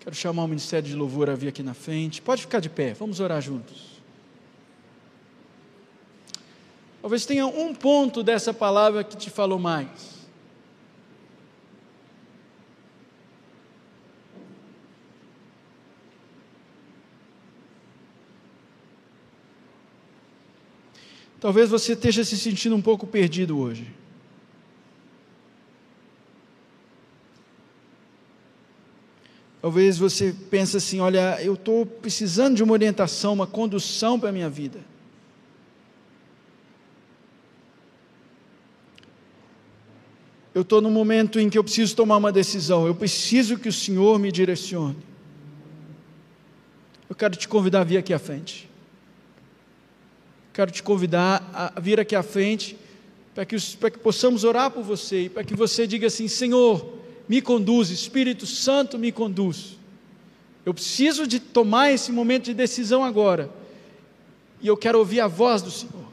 Quero chamar o Ministério de Louvor a vir aqui na frente. Pode ficar de pé, vamos orar juntos. Talvez tenha um ponto dessa palavra que te falou mais. Talvez você esteja se sentindo um pouco perdido hoje. Talvez você pense assim: olha, eu estou precisando de uma orientação, uma condução para a minha vida. Eu estou num momento em que eu preciso tomar uma decisão, eu preciso que o Senhor me direcione. Eu quero te convidar a vir aqui à frente quero te convidar a vir aqui à frente para que, para que possamos orar por você e para que você diga assim: Senhor, me conduz, Espírito Santo me conduz. Eu preciso de tomar esse momento de decisão agora e eu quero ouvir a voz do Senhor.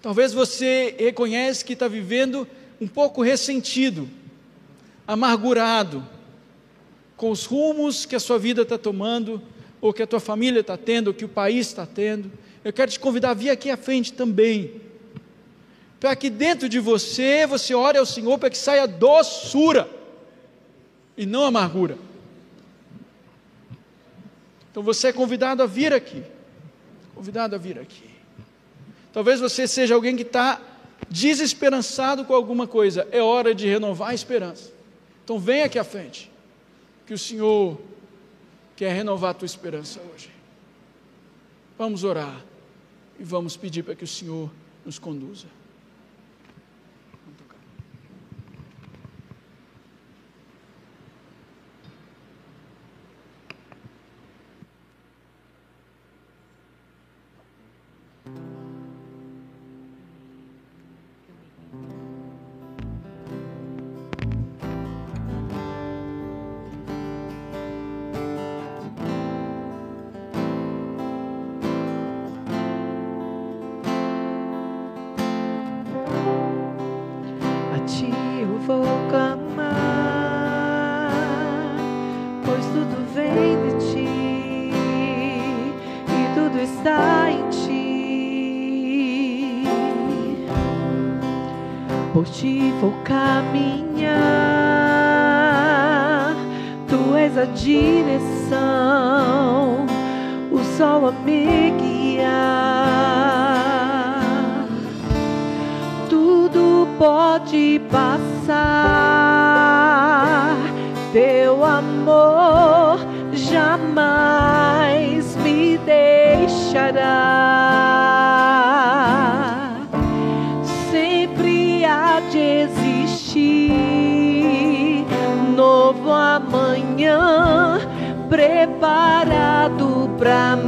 Talvez você reconhece que está vivendo um pouco ressentido, amargurado, com os rumos que a sua vida está tomando, ou que a tua família está tendo, ou que o país está tendo, eu quero te convidar a vir aqui à frente também, para que dentro de você, você ore ao Senhor para que saia doçura, e não amargura. Então você é convidado a vir aqui. Convidado a vir aqui. Talvez você seja alguém que está desesperançado com alguma coisa. É hora de renovar a esperança. Então vem aqui à frente. Que o Senhor quer renovar a tua esperança hoje. Vamos orar e vamos pedir para que o Senhor nos conduza. por ti vou caminhar. Tu és a direção, o sol a me guiar. Para mim.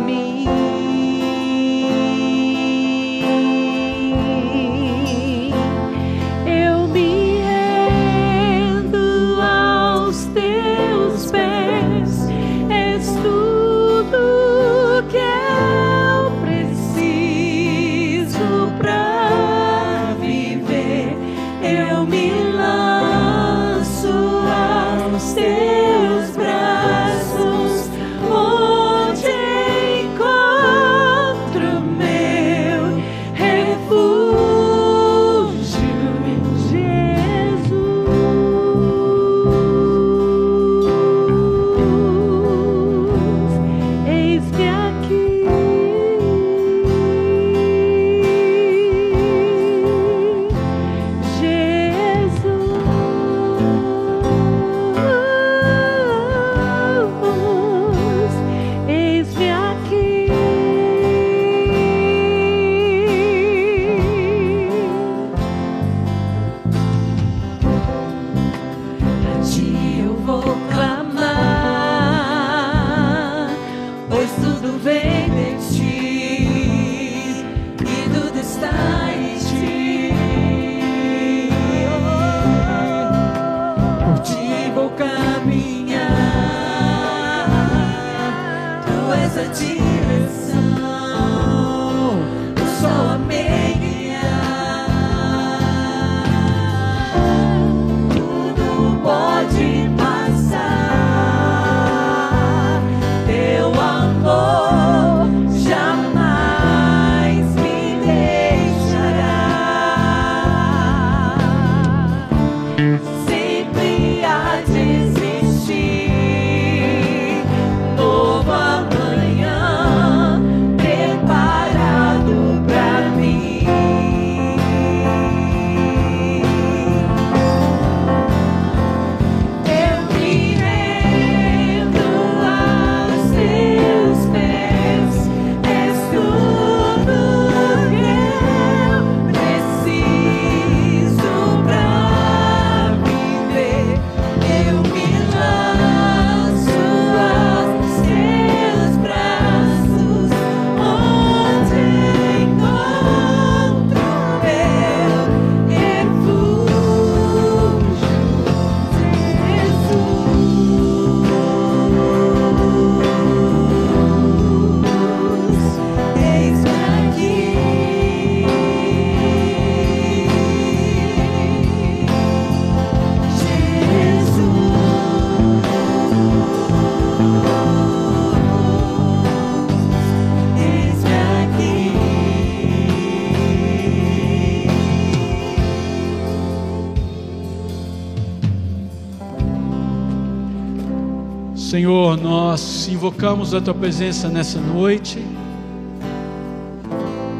Senhor, nós invocamos a tua presença nessa noite.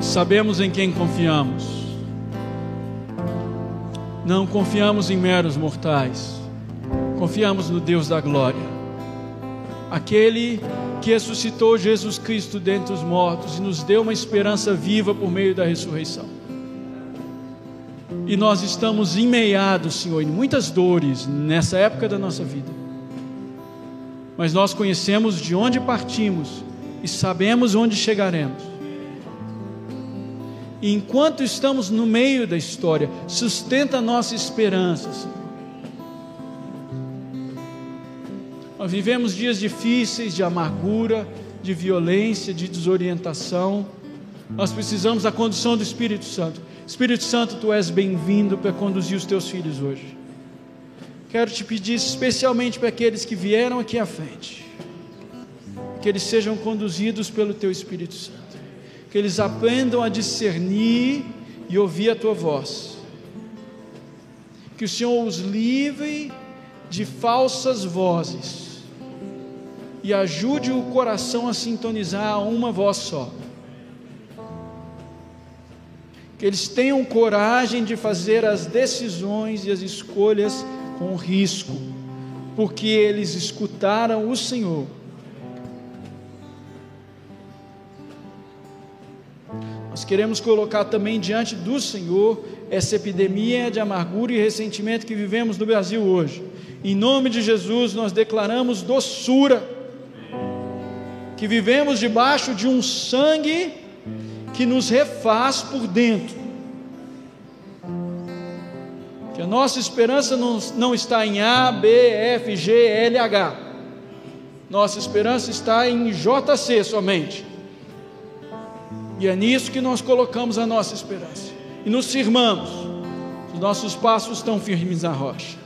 Sabemos em quem confiamos. Não confiamos em meros mortais. Confiamos no Deus da glória. Aquele que ressuscitou Jesus Cristo dentre os mortos e nos deu uma esperança viva por meio da ressurreição. E nós estamos emmeados, Senhor, em muitas dores nessa época da nossa vida. Mas nós conhecemos de onde partimos e sabemos onde chegaremos. E enquanto estamos no meio da história, sustenta a nossa esperança, Senhor. Nós vivemos dias difíceis de amargura, de violência, de desorientação. Nós precisamos da condução do Espírito Santo. Espírito Santo, tu és bem-vindo para conduzir os teus filhos hoje. Quero te pedir especialmente para aqueles que vieram aqui à frente, que eles sejam conduzidos pelo teu Espírito Santo que eles aprendam a discernir e ouvir a tua voz. Que o Senhor os livre de falsas vozes e ajude o coração a sintonizar a uma voz só. Que eles tenham coragem de fazer as decisões e as escolhas com risco, porque eles escutaram o Senhor Nós queremos colocar também diante do Senhor essa epidemia de amargura e ressentimento que vivemos no Brasil hoje. Em nome de Jesus, nós declaramos doçura, que vivemos debaixo de um sangue que nos refaz por dentro. A nossa esperança não, não está em A, B, F, G, L, H. Nossa esperança está em JC somente. E é nisso que nós colocamos a nossa esperança. E nos firmamos. Os nossos passos estão firmes na rocha.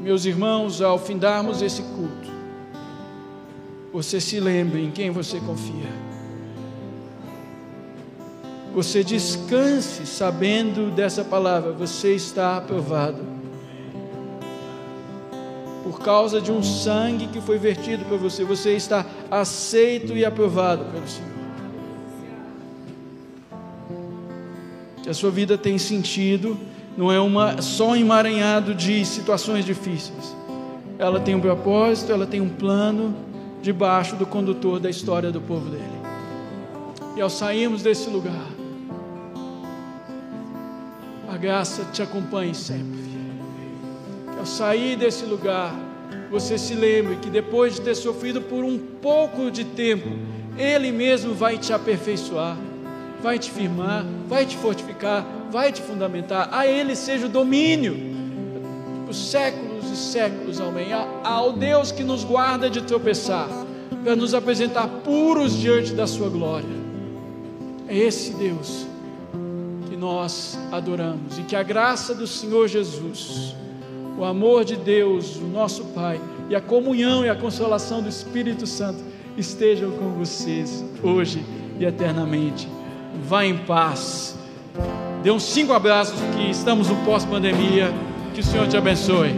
Meus irmãos, ao findarmos esse culto, você se lembre em quem você confia. Você descanse sabendo dessa palavra, você está aprovado por causa de um sangue que foi vertido por você. Você está aceito e aprovado pelo Senhor. Que a sua vida tem sentido, não é uma, só um emaranhado de situações difíceis. Ela tem um propósito, ela tem um plano debaixo do condutor da história do povo dele. E ao sairmos desse lugar, graça te acompanhe sempre ao sair desse lugar, você se lembre que depois de ter sofrido por um pouco de tempo, Ele mesmo vai te aperfeiçoar, vai te firmar, vai te fortificar, vai te fundamentar. A Ele seja o domínio por séculos e séculos, amém. Ao Deus que nos guarda de tropeçar, para nos apresentar puros diante da Sua glória. É esse Deus que nós adoramos e que a graça do Senhor Jesus o amor de Deus, o nosso Pai, e a comunhão e a consolação do Espírito Santo estejam com vocês hoje e eternamente. Vá em paz. Dê uns cinco abraços que estamos no pós-pandemia. Que o Senhor te abençoe.